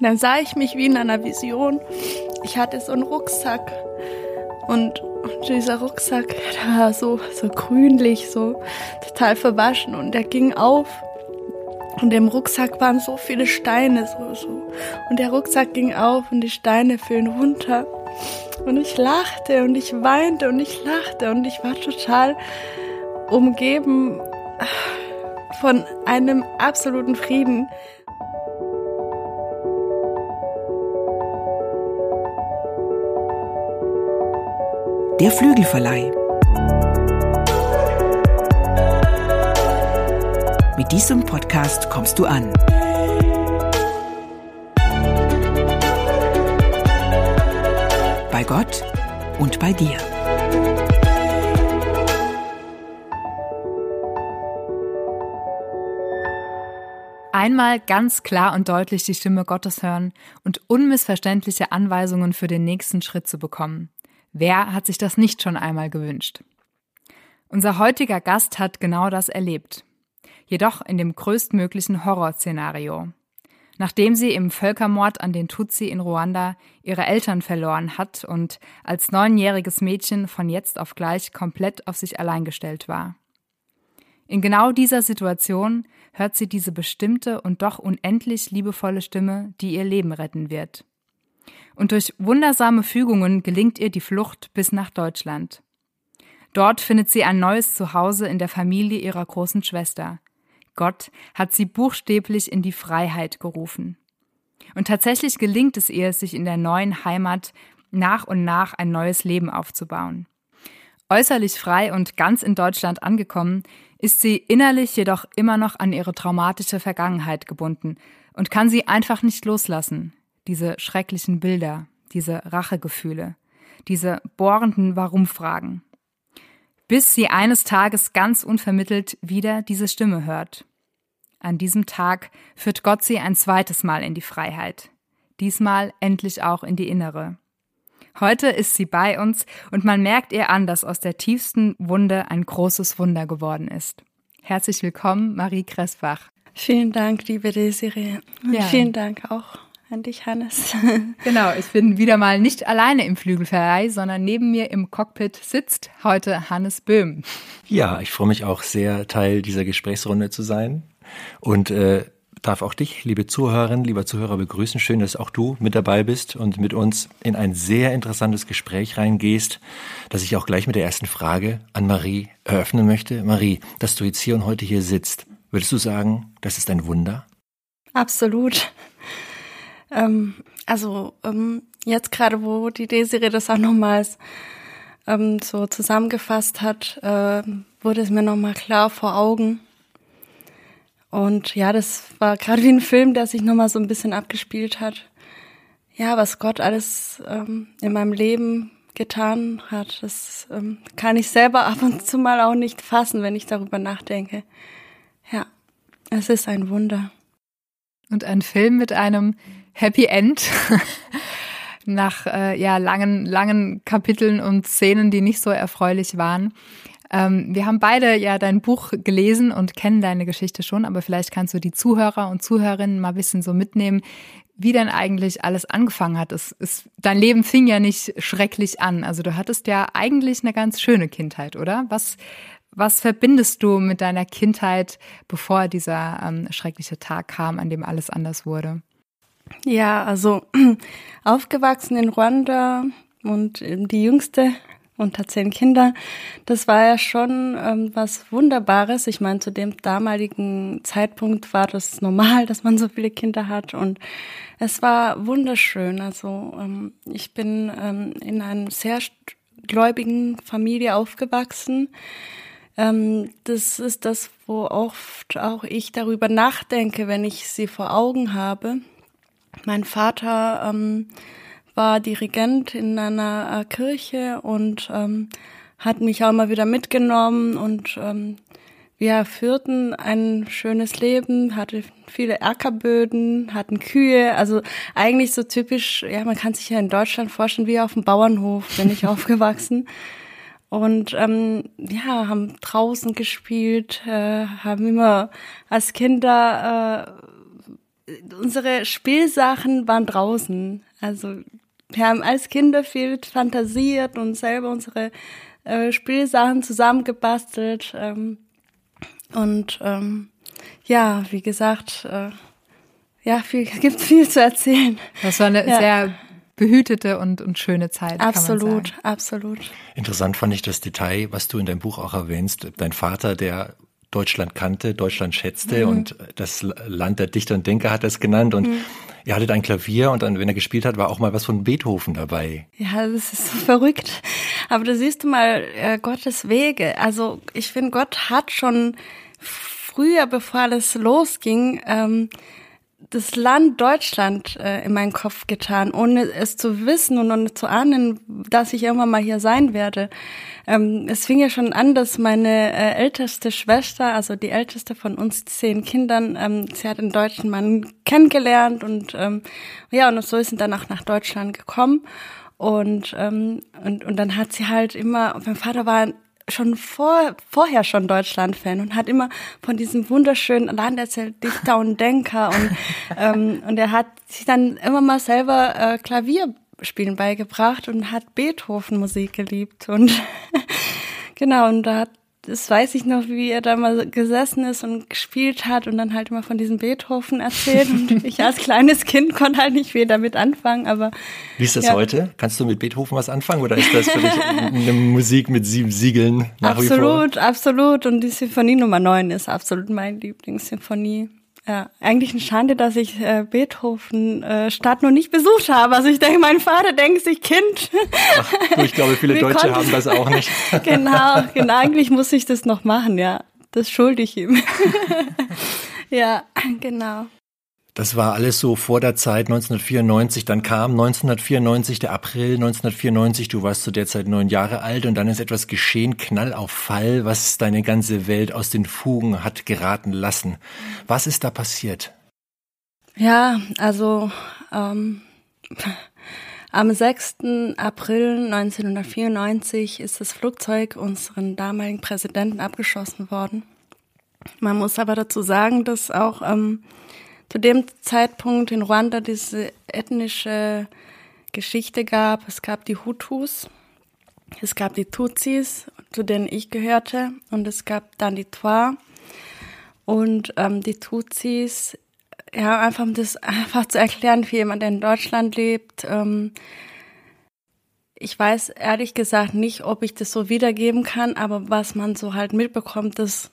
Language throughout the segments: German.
Dann sah ich mich wie in einer Vision. Ich hatte so einen Rucksack und, und dieser Rucksack, der war so, so grünlich, so total verwaschen und der ging auf und im Rucksack waren so viele Steine, so, so. Und der Rucksack ging auf und die Steine fielen runter. Und ich lachte und ich weinte und ich lachte und ich war total umgeben von einem absoluten Frieden. Der Flügelverleih. Mit diesem Podcast kommst du an. Bei Gott und bei dir. Einmal ganz klar und deutlich die Stimme Gottes hören und unmissverständliche Anweisungen für den nächsten Schritt zu bekommen. Wer hat sich das nicht schon einmal gewünscht? Unser heutiger Gast hat genau das erlebt. Jedoch in dem größtmöglichen Horrorszenario. Nachdem sie im Völkermord an den Tutsi in Ruanda ihre Eltern verloren hat und als neunjähriges Mädchen von jetzt auf gleich komplett auf sich allein gestellt war. In genau dieser Situation hört sie diese bestimmte und doch unendlich liebevolle Stimme, die ihr Leben retten wird und durch wundersame Fügungen gelingt ihr die Flucht bis nach Deutschland. Dort findet sie ein neues Zuhause in der Familie ihrer großen Schwester. Gott hat sie buchstäblich in die Freiheit gerufen. Und tatsächlich gelingt es ihr, sich in der neuen Heimat nach und nach ein neues Leben aufzubauen. Äußerlich frei und ganz in Deutschland angekommen, ist sie innerlich jedoch immer noch an ihre traumatische Vergangenheit gebunden und kann sie einfach nicht loslassen, diese schrecklichen Bilder, diese Rachegefühle, diese bohrenden Warum-Fragen. Bis sie eines Tages ganz unvermittelt wieder diese Stimme hört. An diesem Tag führt Gott sie ein zweites Mal in die Freiheit. Diesmal endlich auch in die innere. Heute ist sie bei uns und man merkt ihr an, dass aus der tiefsten Wunde ein großes Wunder geworden ist. Herzlich willkommen, Marie Kressbach. Vielen Dank, liebe Desiree. Ja. vielen Dank auch an dich, Hannes. genau, ich bin wieder mal nicht alleine im Flügelverleih, sondern neben mir im Cockpit sitzt heute Hannes Böhm. Ja, ich freue mich auch sehr, Teil dieser Gesprächsrunde zu sein und äh, darf auch dich, liebe Zuhörerinnen, lieber Zuhörer, begrüßen. Schön, dass auch du mit dabei bist und mit uns in ein sehr interessantes Gespräch reingehst, das ich auch gleich mit der ersten Frage an Marie eröffnen möchte. Marie, dass du jetzt hier und heute hier sitzt, würdest du sagen, das ist ein Wunder? Absolut. Ähm, also ähm, jetzt gerade, wo die Desiree das auch nochmals ähm, so zusammengefasst hat, äh, wurde es mir nochmal klar vor Augen. Und ja, das war gerade wie ein Film, der sich nochmal so ein bisschen abgespielt hat. Ja, was Gott alles ähm, in meinem Leben getan hat, das ähm, kann ich selber ab und zu mal auch nicht fassen, wenn ich darüber nachdenke. Ja, es ist ein Wunder. Und ein Film mit einem Happy End. Nach äh, ja langen, langen Kapiteln und Szenen, die nicht so erfreulich waren. Ähm, wir haben beide ja dein Buch gelesen und kennen deine Geschichte schon, aber vielleicht kannst du die Zuhörer und Zuhörerinnen mal ein bisschen so mitnehmen, wie denn eigentlich alles angefangen hat. Es, es, dein Leben fing ja nicht schrecklich an. Also du hattest ja eigentlich eine ganz schöne Kindheit, oder? Was, was verbindest du mit deiner Kindheit, bevor dieser ähm, schreckliche Tag kam, an dem alles anders wurde? Ja, also aufgewachsen in Ruanda und die jüngste unter zehn Kinder, das war ja schon ähm, was Wunderbares. Ich meine, zu dem damaligen Zeitpunkt war das normal, dass man so viele Kinder hat und es war wunderschön. Also ähm, ich bin ähm, in einer sehr gläubigen Familie aufgewachsen. Ähm, das ist das, wo oft auch ich darüber nachdenke, wenn ich sie vor Augen habe mein Vater ähm, war Dirigent in einer äh, Kirche und ähm, hat mich auch mal wieder mitgenommen und ähm, wir führten ein schönes Leben, hatte viele Ackerböden, hatten Kühe, also eigentlich so typisch, ja, man kann sich ja in Deutschland vorstellen, wie auf dem Bauernhof bin ich aufgewachsen. Und ähm, ja, haben draußen gespielt, äh, haben immer als Kinder äh, unsere Spielsachen waren draußen. Also wir haben als Kinder viel fantasiert und selber unsere äh, Spielsachen zusammengebastelt. Ähm, und ähm, ja, wie gesagt, äh, ja, viel, gibt viel zu erzählen. Das war eine ja. sehr behütete und, und schöne Zeit. Absolut, absolut. Interessant fand ich das Detail, was du in deinem Buch auch erwähnst. Dein Vater, der Deutschland kannte, Deutschland schätzte mhm. und das Land der Dichter und Denker hat er es genannt und mhm. er hatte ein Klavier und dann, wenn er gespielt hat, war auch mal was von Beethoven dabei. Ja, das ist so verrückt. Aber da siehst du mal äh, Gottes Wege. Also ich finde, Gott hat schon früher, bevor alles losging, ähm, das Land Deutschland äh, in meinen Kopf getan, ohne es zu wissen und ohne zu ahnen, dass ich irgendwann mal hier sein werde. Ähm, es fing ja schon an, dass meine äh, älteste Schwester, also die älteste von uns zehn Kindern, ähm, sie hat einen deutschen Mann kennengelernt und ähm, ja, und so ist sie dann auch nach Deutschland gekommen. Und, ähm, und, und dann hat sie halt immer, mein Vater war schon vor, vorher schon Deutschland-Fan und hat immer von diesem wunderschönen Land erzählt, Dichter und Denker und, ähm, und er hat sich dann immer mal selber äh, Klavierspielen beigebracht und hat Beethoven-Musik geliebt und genau, und da hat das weiß ich noch, wie er da mal gesessen ist und gespielt hat und dann halt immer von diesem Beethoven erzählt. Und ich als kleines Kind konnte halt nicht viel damit anfangen, aber. Wie ist das ja. heute? Kannst du mit Beethoven was anfangen oder ist das für dich eine Musik mit sieben Siegeln nach absolut, wie vor? Absolut, absolut. Und die Symphonie Nummer neun ist absolut meine Lieblingssymphonie. Ja, eigentlich eine Schande, dass ich äh, Beethoven äh, Stadt noch nicht besucht habe. Also ich denke, mein Vater denkt sich Kind. Ach, ich glaube, viele Deutsche haben das auch nicht. genau, genau. Eigentlich muss ich das noch machen, ja. Das schulde ich ihm. ja, genau. Das war alles so vor der Zeit 1994. Dann kam 1994 der April 1994. Du warst zu der Zeit neun Jahre alt und dann ist etwas geschehen, Knall auf Fall, was deine ganze Welt aus den Fugen hat geraten lassen. Was ist da passiert? Ja, also ähm, am 6. April 1994 ist das Flugzeug unseren damaligen Präsidenten abgeschossen worden. Man muss aber dazu sagen, dass auch ähm, zu dem Zeitpunkt in Ruanda diese ethnische Geschichte gab. Es gab die Hutus, es gab die Tutsis, zu denen ich gehörte, und es gab dann die Twa. Und ähm, die Tutsis, ja, einfach um das einfach zu erklären für jemand, der in Deutschland lebt. Ähm, ich weiß ehrlich gesagt nicht, ob ich das so wiedergeben kann, aber was man so halt mitbekommt, dass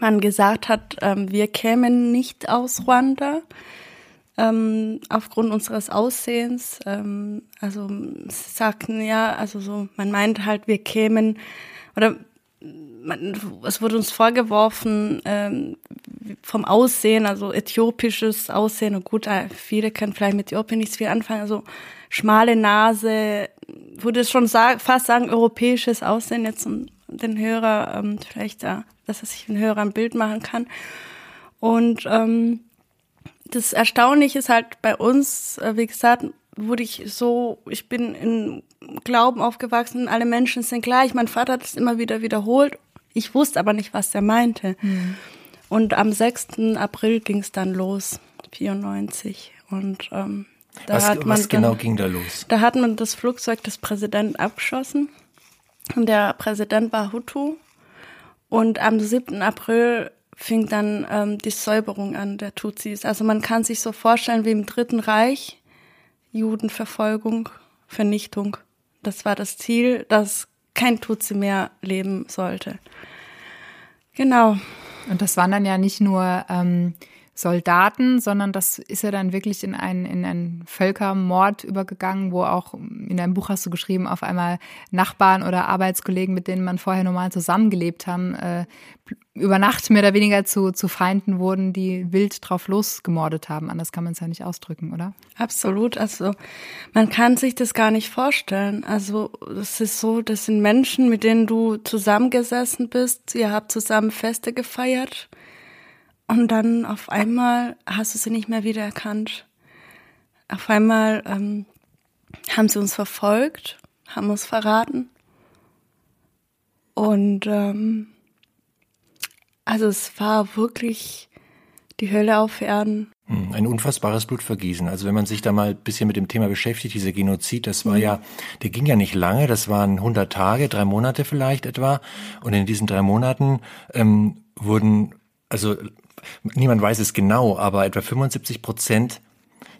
man gesagt hat, ähm, wir kämen nicht aus Ruanda ähm, aufgrund unseres Aussehens. Ähm, also sagten ja, also so, man meint halt, wir kämen oder man, es wurde uns vorgeworfen ähm, vom Aussehen, also äthiopisches Aussehen. Und gut, äh, viele können vielleicht mit Äthiopien nichts viel anfangen. Also schmale Nase, würde schon sagen, fast sagen europäisches Aussehen jetzt um den Hörer ähm, vielleicht da dass er sich ein Hörer ein Bild machen kann. Und ähm, das Erstaunliche ist halt bei uns, äh, wie gesagt, wurde ich so, ich bin im Glauben aufgewachsen, alle Menschen sind gleich. Mein Vater hat es immer wieder wiederholt. Ich wusste aber nicht, was er meinte. Mhm. Und am 6. April ging es dann los, 94. Und ähm, da was, hat man was genau dann, ging da los? Da hat man das Flugzeug des Präsidenten abgeschossen. Und der Präsident war Hutu und am 7. April fing dann ähm, die Säuberung an der Tutsis. Also man kann sich so vorstellen wie im Dritten Reich, Judenverfolgung, Vernichtung. Das war das Ziel, dass kein Tutsi mehr leben sollte. Genau. Und das waren dann ja nicht nur ähm, Soldaten, sondern das ist ja dann wirklich in einen, in einen Völkermord übergegangen, wo auch in deinem Buch hast du geschrieben, auf einmal Nachbarn oder Arbeitskollegen, mit denen man vorher normal zusammengelebt haben, äh, über Nacht mehr oder weniger zu, zu Feinden wurden, die wild drauf losgemordet haben. Anders kann man es ja nicht ausdrücken, oder? Absolut. Also man kann sich das gar nicht vorstellen. Also es ist so, das sind Menschen, mit denen du zusammengesessen bist. Ihr habt zusammen Feste gefeiert und dann auf einmal hast du sie nicht mehr wiedererkannt. Auf einmal ähm, haben sie uns verfolgt, haben uns verraten. Und ähm, also es war wirklich die Hölle auf Erden. Hm, ein unfassbares Blutvergießen. Also wenn man sich da mal ein bisschen mit dem Thema beschäftigt, dieser Genozid, das war ja, der ging ja nicht lange, das waren 100 Tage, drei Monate vielleicht etwa. Und in diesen drei Monaten ähm, wurden, also niemand weiß es genau, aber etwa 75 Prozent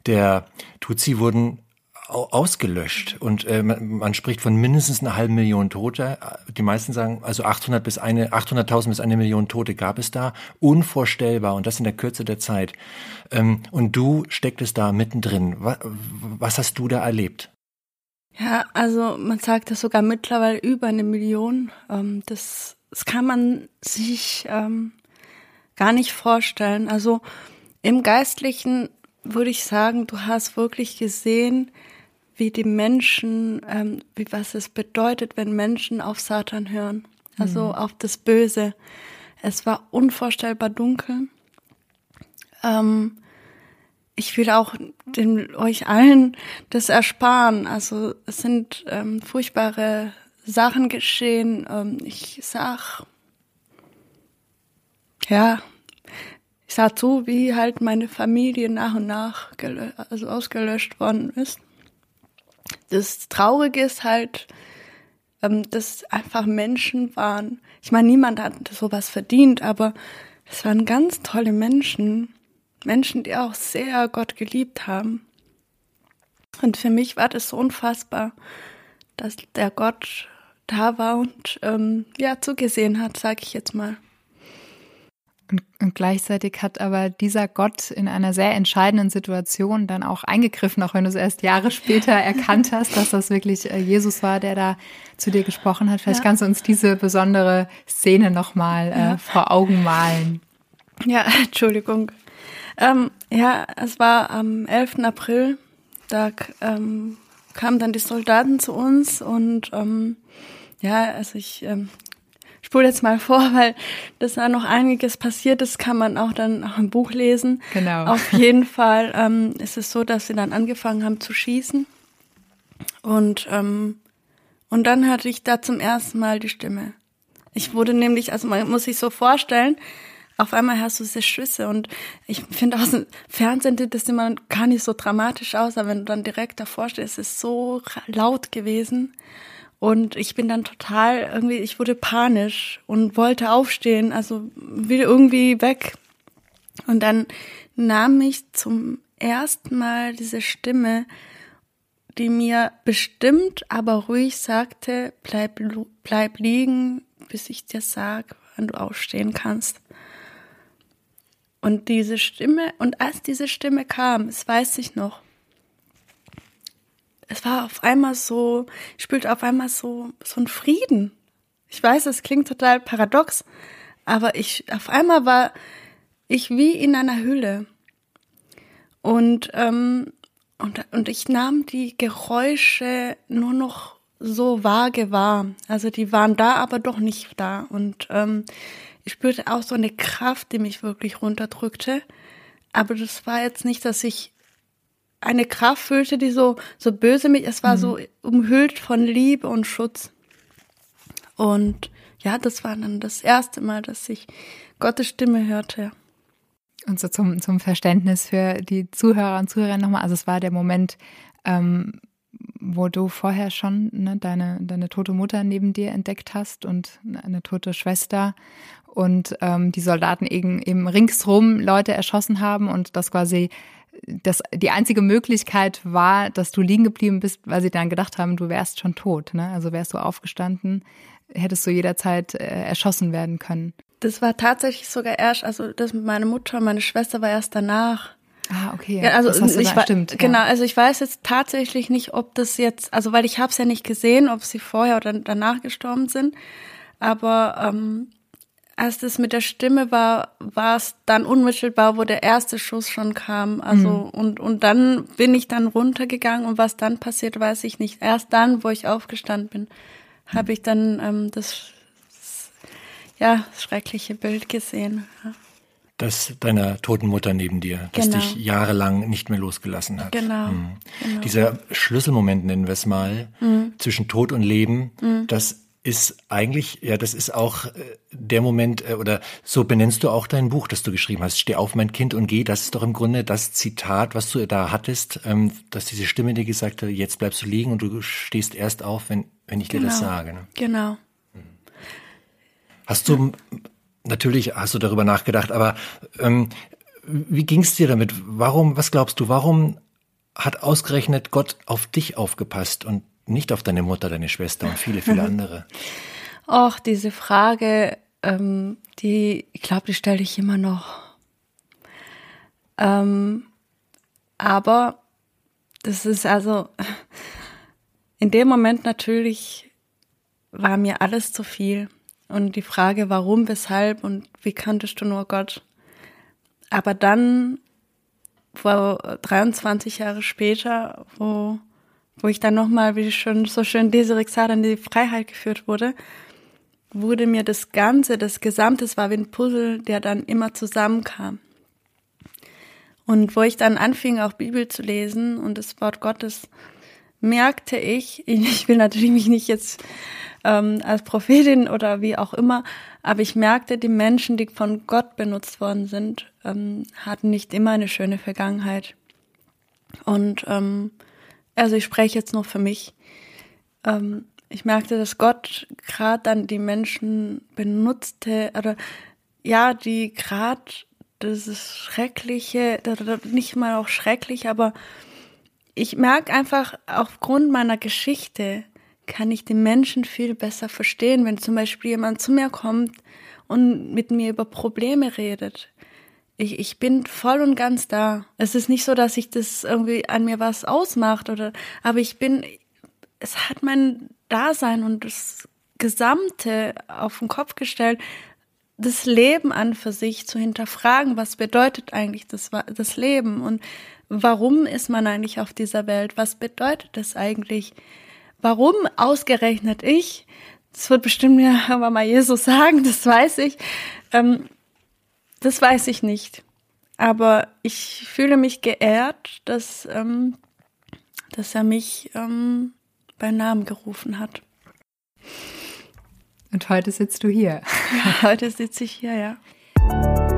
der Tutsi wurden ausgelöscht und äh, man, man, spricht von mindestens einer halben Million Tote. Die meisten sagen, also 800 bis eine 800.000 bis eine Million Tote gab es da, unvorstellbar und das in der Kürze der Zeit. Ähm, und du stecktest da mittendrin. Was, was hast du da erlebt? Ja, also man sagt das sogar mittlerweile über eine Million. Ähm, das, das kann man sich ähm, gar nicht vorstellen. Also im Geistlichen würde ich sagen, du hast wirklich gesehen, wie die Menschen, ähm, wie was es bedeutet, wenn Menschen auf Satan hören, also mhm. auf das Böse. Es war unvorstellbar dunkel. Ähm, ich will auch den, euch allen das ersparen. Also es sind ähm, furchtbare Sachen geschehen. Ähm, ich sag, ja, ich sah zu, wie halt meine Familie nach und nach also ausgelöscht worden ist das Traurige ist halt, ähm, dass einfach Menschen waren. Ich meine, niemand hat sowas verdient, aber es waren ganz tolle Menschen. Menschen, die auch sehr Gott geliebt haben. Und für mich war das so unfassbar, dass der Gott da war und ähm, ja zugesehen hat, sage ich jetzt mal. Und, und, gleichzeitig hat aber dieser Gott in einer sehr entscheidenden Situation dann auch eingegriffen, auch wenn du es erst Jahre später erkannt hast, dass das wirklich äh, Jesus war, der da zu dir gesprochen hat. Vielleicht ja. kannst du uns diese besondere Szene nochmal äh, ja. vor Augen malen. Ja, Entschuldigung. Ähm, ja, es war am 11. April, da ähm, kamen dann die Soldaten zu uns und ähm, ja, also ich ähm, spule jetzt mal vor, weil das da noch einiges passiert ist, kann man auch dann auch im Buch lesen. Genau. Auf jeden Fall ähm, ist es so, dass sie dann angefangen haben zu schießen. Und, ähm, und dann hörte ich da zum ersten Mal die Stimme. Ich wurde nämlich, also man muss sich so vorstellen, auf einmal hast du diese Schüsse und ich finde aus dem Fernsehen sieht das immer gar nicht so dramatisch aus, aber wenn du dann direkt davor stehst, ist es so laut gewesen. Und ich bin dann total irgendwie, ich wurde panisch und wollte aufstehen, also wieder irgendwie weg. Und dann nahm mich zum ersten Mal diese Stimme, die mir bestimmt, aber ruhig sagte, bleib, bleib liegen, bis ich dir sag, wann du aufstehen kannst. Und diese Stimme, und als diese Stimme kam, das weiß ich noch, es war auf einmal so, ich spürte auf einmal so, so ein Frieden. Ich weiß, es klingt total paradox, aber ich, auf einmal war ich wie in einer Hülle. Und, ähm, und, und ich nahm die Geräusche nur noch so vage wahr. Also die waren da, aber doch nicht da. Und ähm, ich spürte auch so eine Kraft, die mich wirklich runterdrückte. Aber das war jetzt nicht, dass ich eine Kraft fühlte, die so, so böse mich, es war mhm. so umhüllt von Liebe und Schutz. Und ja, das war dann das erste Mal, dass ich Gottes Stimme hörte. Und so zum, zum Verständnis für die Zuhörer und Zuhörer nochmal, also es war der Moment, ähm, wo du vorher schon ne, deine, deine tote Mutter neben dir entdeckt hast und eine tote Schwester und ähm, die Soldaten eben, eben ringsrum Leute erschossen haben und das quasi das, die einzige Möglichkeit war, dass du liegen geblieben bist, weil sie dann gedacht haben, du wärst schon tot. Ne? Also wärst du aufgestanden, hättest du jederzeit äh, erschossen werden können. Das war tatsächlich sogar erst, also das mit meiner Mutter, meine Schwester war erst danach. Ah, okay. Ja, also ich da, stimmt. Genau, also ich weiß jetzt tatsächlich nicht, ob das jetzt, also weil ich habe es ja nicht gesehen, ob sie vorher oder danach gestorben sind. Aber ähm, als das mit der Stimme war, war es dann unmittelbar, wo der erste Schuss schon kam. Also mhm. und und dann bin ich dann runtergegangen und was dann passiert, weiß ich nicht. Erst dann, wo ich aufgestanden bin, habe ich dann ähm, das, das ja schreckliche Bild gesehen. Ja. Das deiner toten Mutter neben dir, das genau. dich jahrelang nicht mehr losgelassen hat. Genau. Mhm. genau. Dieser Schlüsselmoment nennen wir es mal, mhm. zwischen Tod und Leben, mhm. das ist eigentlich, ja, das ist auch äh, der Moment, äh, oder so benennst du auch dein Buch, das du geschrieben hast, Steh auf, mein Kind und geh. Das ist doch im Grunde das Zitat, was du da hattest, ähm, dass diese Stimme dir gesagt hat, jetzt bleibst du liegen und du stehst erst auf, wenn, wenn ich dir genau. das sage. Ne? Genau. Hast du, natürlich hast du darüber nachgedacht, aber ähm, wie ging es dir damit? Warum, was glaubst du, warum hat ausgerechnet Gott auf dich aufgepasst und nicht auf deine Mutter, deine Schwester und viele, viele andere? Och, diese Frage, ähm, die, ich glaube, die stelle ich immer noch. Ähm, aber das ist also, in dem Moment natürlich war mir alles zu viel. Und die Frage, warum, weshalb und wie kanntest du nur Gott? Aber dann, vor 23 Jahre später, wo wo ich dann nochmal, wie schon so schön Desiree gesagt in die Freiheit geführt wurde, wurde mir das Ganze, das Gesamte, es war wie ein Puzzle, der dann immer zusammenkam. Und wo ich dann anfing, auch Bibel zu lesen und das Wort Gottes, merkte ich, ich will natürlich mich nicht jetzt ähm, als Prophetin oder wie auch immer, aber ich merkte, die Menschen, die von Gott benutzt worden sind, ähm, hatten nicht immer eine schöne Vergangenheit. Und ähm, also ich spreche jetzt nur für mich. Ähm, ich merkte, dass Gott gerade dann die Menschen benutzte, oder ja, die gerade das Schreckliche, nicht mal auch schrecklich, aber ich merke einfach, aufgrund meiner Geschichte kann ich die Menschen viel besser verstehen, wenn zum Beispiel jemand zu mir kommt und mit mir über Probleme redet ich, ich bin voll und ganz da. Es ist nicht so, dass ich das irgendwie an mir was ausmacht oder, aber ich bin, es hat mein Dasein und das Gesamte auf den Kopf gestellt, das Leben an für sich zu hinterfragen. Was bedeutet eigentlich das, das Leben und warum ist man eigentlich auf dieser Welt? Was bedeutet das eigentlich? Warum ausgerechnet ich? Das wird bestimmt mir aber mal Jesus sagen, das weiß ich. Ähm, das weiß ich nicht. Aber ich fühle mich geehrt, dass, ähm, dass er mich ähm, bei Namen gerufen hat. Und heute sitzt du hier. Ja, heute sitze ich hier, ja.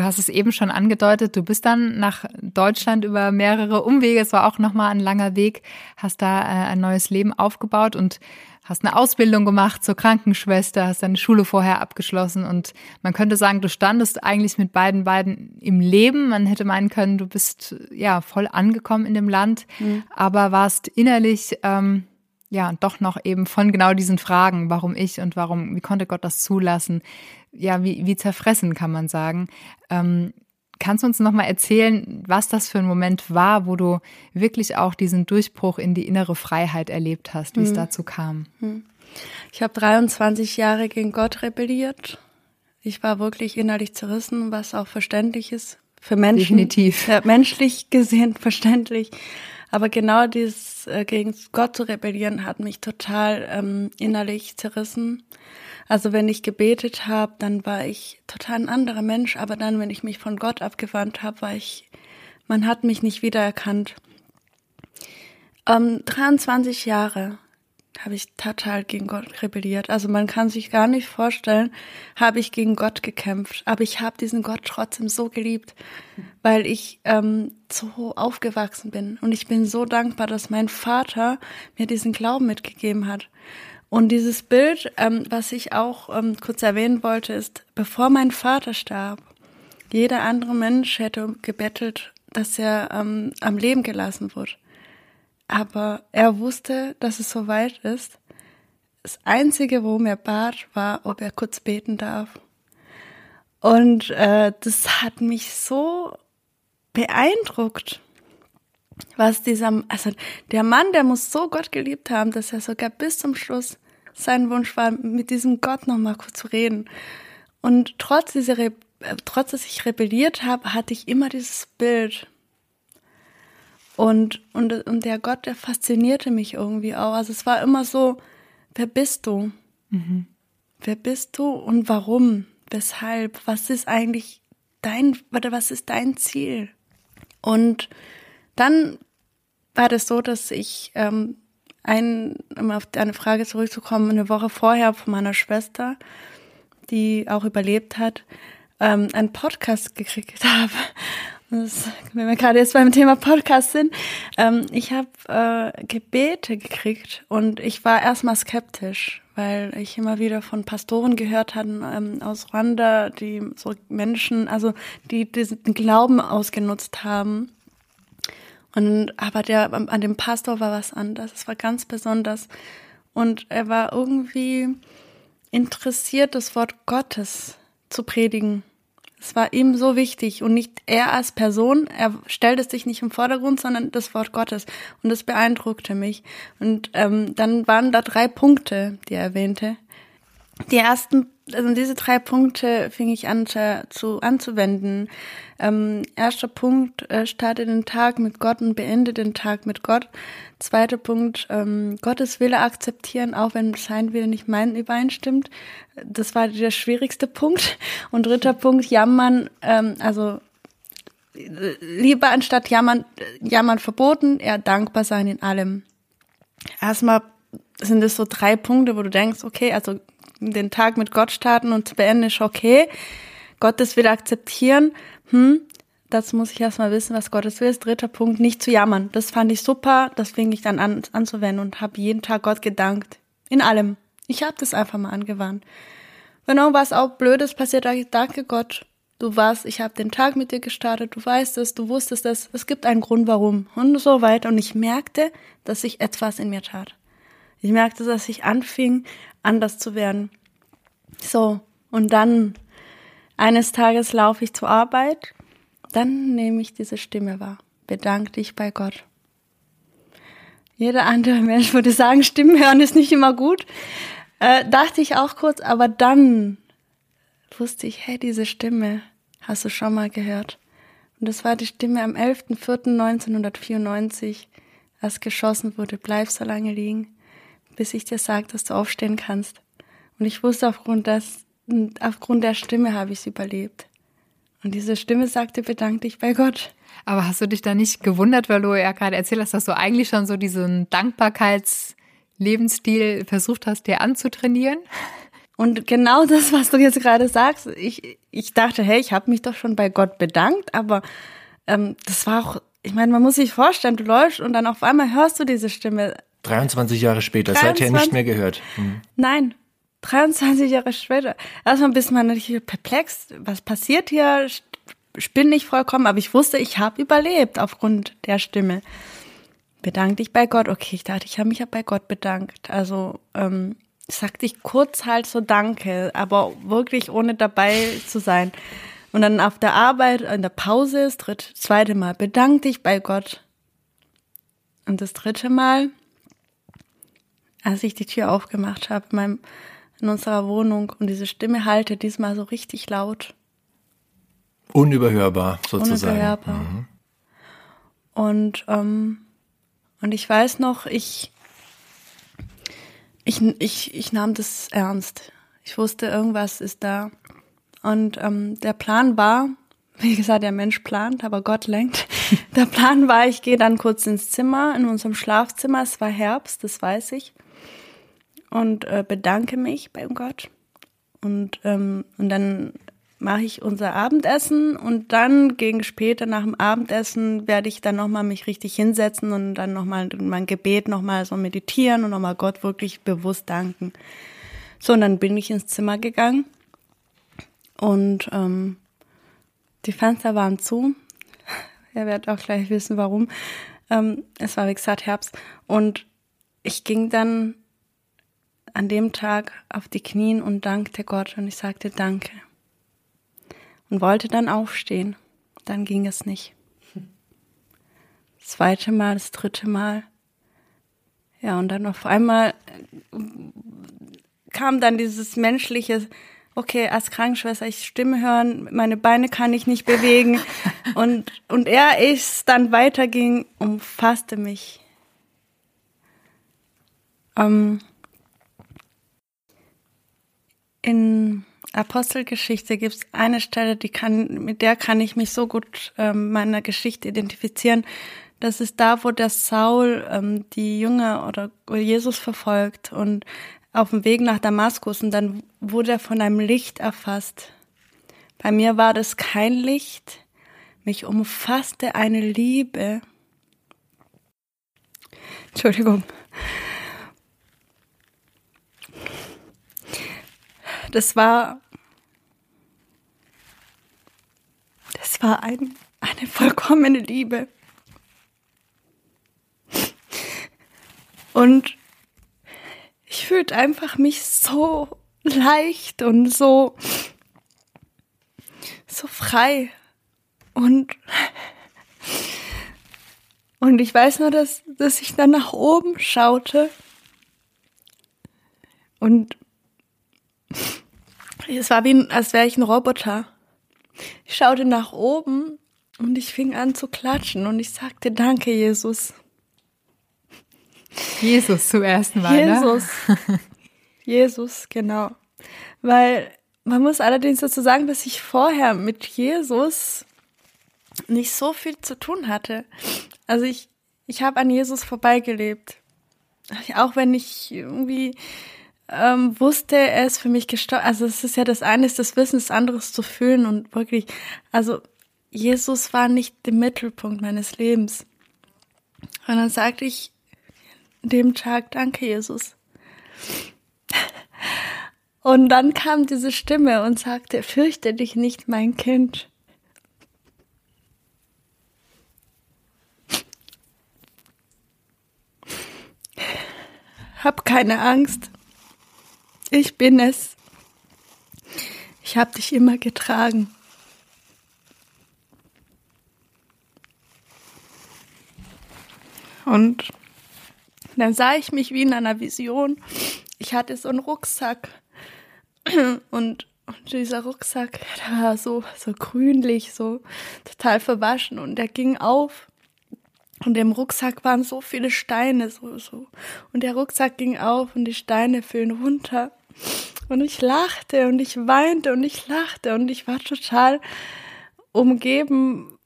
Du hast es eben schon angedeutet, du bist dann nach Deutschland über mehrere Umwege, es war auch nochmal ein langer Weg, hast da äh, ein neues Leben aufgebaut und hast eine Ausbildung gemacht zur Krankenschwester, hast deine Schule vorher abgeschlossen und man könnte sagen, du standest eigentlich mit beiden beiden im Leben. Man hätte meinen können, du bist ja voll angekommen in dem Land, mhm. aber warst innerlich ähm, ja doch noch eben von genau diesen Fragen, warum ich und warum, wie konnte Gott das zulassen, ja, wie, wie zerfressen, kann man sagen. Ähm, kannst du uns nochmal erzählen, was das für ein Moment war, wo du wirklich auch diesen Durchbruch in die innere Freiheit erlebt hast, wie hm. es dazu kam? Hm. Ich habe 23 Jahre gegen Gott rebelliert. Ich war wirklich innerlich zerrissen, was auch verständlich ist für Menschen. Definitiv. Ja, menschlich gesehen verständlich. Aber genau dieses äh, gegen Gott zu rebellieren hat mich total ähm, innerlich zerrissen. Also wenn ich gebetet habe, dann war ich total ein anderer Mensch, aber dann, wenn ich mich von Gott abgewandt habe, war ich, man hat mich nicht wiedererkannt. Ähm, 23 Jahre habe ich total gegen Gott rebelliert. Also man kann sich gar nicht vorstellen, habe ich gegen Gott gekämpft. Aber ich habe diesen Gott trotzdem so geliebt, weil ich ähm, so aufgewachsen bin. Und ich bin so dankbar, dass mein Vater mir diesen Glauben mitgegeben hat. Und dieses Bild, ähm, was ich auch ähm, kurz erwähnen wollte, ist, bevor mein Vater starb, jeder andere Mensch hätte gebettelt, dass er ähm, am Leben gelassen wird. Aber er wusste, dass es soweit ist. Das Einzige, worum er bat, war, ob er kurz beten darf. Und äh, das hat mich so beeindruckt was dieser, also der Mann, der muss so Gott geliebt haben, dass er sogar bis zum Schluss sein Wunsch war, mit diesem Gott nochmal kurz zu reden. Und trotz dieser, Re trotz dass ich rebelliert habe, hatte ich immer dieses Bild. Und, und, und der Gott, der faszinierte mich irgendwie auch. Also es war immer so, wer bist du? Mhm. Wer bist du und warum? Weshalb? Was ist eigentlich dein, oder was ist dein Ziel? Und dann war das so, dass ich ähm, ein, um auf deine Frage zurückzukommen, eine Woche vorher von meiner Schwester, die auch überlebt hat, ähm, einen Podcast gekriegt habe. Das, wenn wir gerade jetzt beim Thema Podcast sind, ähm, ich habe äh, Gebete gekriegt und ich war erstmal skeptisch, weil ich immer wieder von Pastoren gehört hatte ähm, aus Rwanda, die so Menschen, also die diesen Glauben ausgenutzt haben. Und aber der an dem Pastor war was anderes. Es war ganz besonders und er war irgendwie interessiert, das Wort Gottes zu predigen. Es war ihm so wichtig und nicht er als Person. Er stellte sich nicht im Vordergrund, sondern das Wort Gottes. Und das beeindruckte mich. Und ähm, dann waren da drei Punkte, die er erwähnte. Die ersten, also diese drei Punkte fing ich an zu, anzuwenden. Ähm, erster Punkt, äh, starte den Tag mit Gott und beende den Tag mit Gott. Zweiter Punkt, ähm, Gottes Wille akzeptieren, auch wenn sein Wille nicht mein übereinstimmt. Das war der schwierigste Punkt. Und dritter Punkt, jammern, ähm, also lieber anstatt jammern, jammern verboten, eher dankbar sein in allem. Erstmal sind es so drei Punkte, wo du denkst, okay, also den Tag mit Gott starten und zu beenden ist okay. Gottes Wille akzeptieren. Hm, dazu muss ich erstmal wissen, was Gottes Will. Dritter Punkt, nicht zu jammern. Das fand ich super. Das fing ich dann an anzuwenden und habe jeden Tag Gott gedankt. In allem. Ich habe das einfach mal angewandt. Wenn irgendwas auch Blödes passiert, sage ich, danke Gott. Du warst, ich habe den Tag mit dir gestartet, du weißt es, du wusstest es, es gibt einen Grund warum und so weiter. Und ich merkte, dass sich etwas in mir tat. Ich merkte, dass ich anfing, anders zu werden. So, und dann eines Tages laufe ich zur Arbeit, dann nehme ich diese Stimme wahr. Bedank dich bei Gott. Jeder andere Mensch würde sagen, Stimmen hören ist nicht immer gut. Äh, dachte ich auch kurz, aber dann wusste ich, hey, diese Stimme hast du schon mal gehört. Und das war die Stimme am 11.04.1994, als geschossen wurde, bleib so lange liegen bis ich dir sage, dass du aufstehen kannst. Und ich wusste, aufgrund, des, aufgrund der Stimme habe ich es überlebt. Und diese Stimme sagte, bedank dich bei Gott. Aber hast du dich da nicht gewundert, weil du ja gerade erzählt hast, dass du eigentlich schon so diesen Dankbarkeitslebensstil versucht hast, dir anzutrainieren? Und genau das, was du jetzt gerade sagst, ich, ich dachte, hey, ich habe mich doch schon bei Gott bedankt, aber ähm, das war auch, ich meine, man muss sich vorstellen, du läufst und dann auf einmal hörst du diese Stimme. 23 Jahre später, 23, seither nicht mehr gehört. Hm. Nein, 23 Jahre später. Erstmal bist man natürlich perplex. Was passiert hier? Spinne ich vollkommen, aber ich wusste, ich habe überlebt aufgrund der Stimme. Bedank dich bei Gott. Okay, ich dachte, ich habe mich ja bei Gott bedankt. Also ähm, sagte ich kurz halt so Danke, aber wirklich ohne dabei zu sein. Und dann auf der Arbeit, in der Pause, das dritte, zweite Mal, bedank dich bei Gott. Und das dritte Mal, als ich die Tür aufgemacht habe in, meinem, in unserer Wohnung und diese Stimme halte diesmal so richtig laut. Unüberhörbar sozusagen. Unüberhörbar. Mhm. Und, ähm, und ich weiß noch, ich, ich, ich, ich nahm das ernst. Ich wusste, irgendwas ist da. Und ähm, der Plan war, wie gesagt, der Mensch plant, aber Gott lenkt. Der Plan war, ich gehe dann kurz ins Zimmer, in unserem Schlafzimmer. Es war Herbst, das weiß ich und äh, bedanke mich bei Gott. Und, ähm, und dann mache ich unser Abendessen und dann gegen später nach dem Abendessen werde ich dann nochmal mich richtig hinsetzen und dann nochmal mein Gebet nochmal so meditieren und nochmal Gott wirklich bewusst danken. So, und dann bin ich ins Zimmer gegangen und ähm, die Fenster waren zu. Ihr werdet auch gleich wissen, warum. Ähm, es war, wie gesagt, Herbst. Und ich ging dann an dem Tag auf die Knien und dankte Gott und ich sagte Danke. Und wollte dann aufstehen. Dann ging es nicht. Das zweite Mal, das dritte Mal. Ja, und dann auf einmal kam dann dieses menschliche, okay, als Krankenschwester, ich Stimme hören, meine Beine kann ich nicht bewegen. und, und er es dann weiterging, umfasste mich. Ähm, in, Apostelgeschichte gibt es eine Stelle, die kann, mit der kann ich mich so gut ähm, meiner Geschichte identifizieren. Das ist da, wo der Saul ähm, die Jünger oder Jesus verfolgt und auf dem Weg nach Damaskus und dann wurde er von einem Licht erfasst. Bei mir war das kein Licht, mich umfasste eine Liebe. Entschuldigung. Das war, das war ein, eine vollkommene Liebe. Und ich fühlte einfach mich so leicht und so, so frei. Und, und ich weiß nur, dass, dass ich dann nach oben schaute und es war wie, als wäre ich ein Roboter. Ich schaute nach oben und ich fing an zu klatschen und ich sagte, danke, Jesus. Jesus zum ersten Mal. Jesus. Ne? Jesus, genau. Weil man muss allerdings dazu sagen, dass ich vorher mit Jesus nicht so viel zu tun hatte. Also ich, ich habe an Jesus vorbeigelebt. Auch wenn ich irgendwie ähm, wusste, ist für mich gestorben. Also es ist ja das eine ist das Wissen, das andere ist zu fühlen und wirklich, also Jesus war nicht der Mittelpunkt meines Lebens. Und dann sagte ich dem Tag, danke Jesus. Und dann kam diese Stimme und sagte, fürchte dich nicht, mein Kind. Hab keine Angst. Ich bin es. Ich habe dich immer getragen. Und dann sah ich mich wie in einer Vision. Ich hatte so einen Rucksack und, und dieser Rucksack, der war so, so grünlich, so total verwaschen und der ging auf und im Rucksack waren so viele Steine, so, so. Und der Rucksack ging auf und die Steine fielen runter. Und ich lachte und ich weinte und ich lachte und ich war total umgeben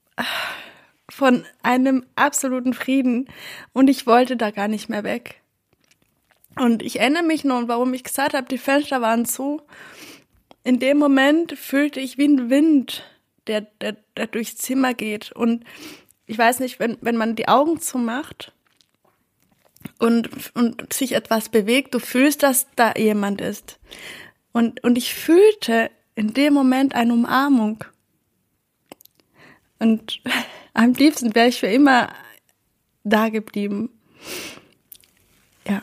von einem absoluten Frieden und ich wollte da gar nicht mehr weg. Und ich erinnere mich nur, warum ich gesagt habe, die Fenster waren zu. In dem Moment fühlte ich wie ein Wind, der, der, der durchs Zimmer geht. Und ich weiß nicht, wenn, wenn man die Augen zumacht und, und sich etwas bewegt, du fühlst, dass da jemand ist. Und, und ich fühlte in dem Moment eine Umarmung. Und am liebsten wäre ich für immer da geblieben. Ja.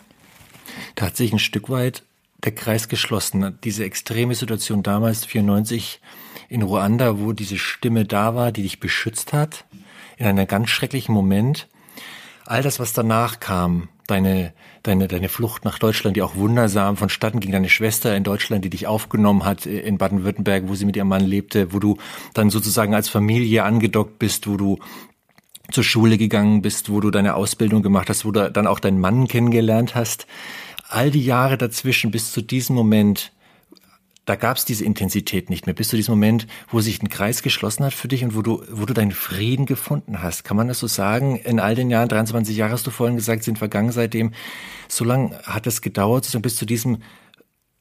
Da hat sich ein Stück weit der Kreis geschlossen. Diese extreme Situation damals, 94 in Ruanda, wo diese Stimme da war, die dich beschützt hat, in einem ganz schrecklichen Moment. All das, was danach kam, deine, deine, deine Flucht nach Deutschland, die auch wundersam vonstatten ging, deine Schwester in Deutschland, die dich aufgenommen hat äh, in Baden-Württemberg, wo sie mit ihrem Mann lebte, wo du dann sozusagen als Familie angedockt bist, wo du zur Schule gegangen bist, wo du deine Ausbildung gemacht hast, wo du dann auch deinen Mann kennengelernt hast. All die Jahre dazwischen bis zu diesem Moment, da gab es diese Intensität nicht mehr, bis zu diesem Moment, wo sich ein Kreis geschlossen hat für dich und wo du, wo du deinen Frieden gefunden hast. Kann man das so sagen? In all den Jahren, 23 Jahre hast du vorhin gesagt, sind vergangen seitdem. So lange hat es gedauert, sozusagen bis zu diesem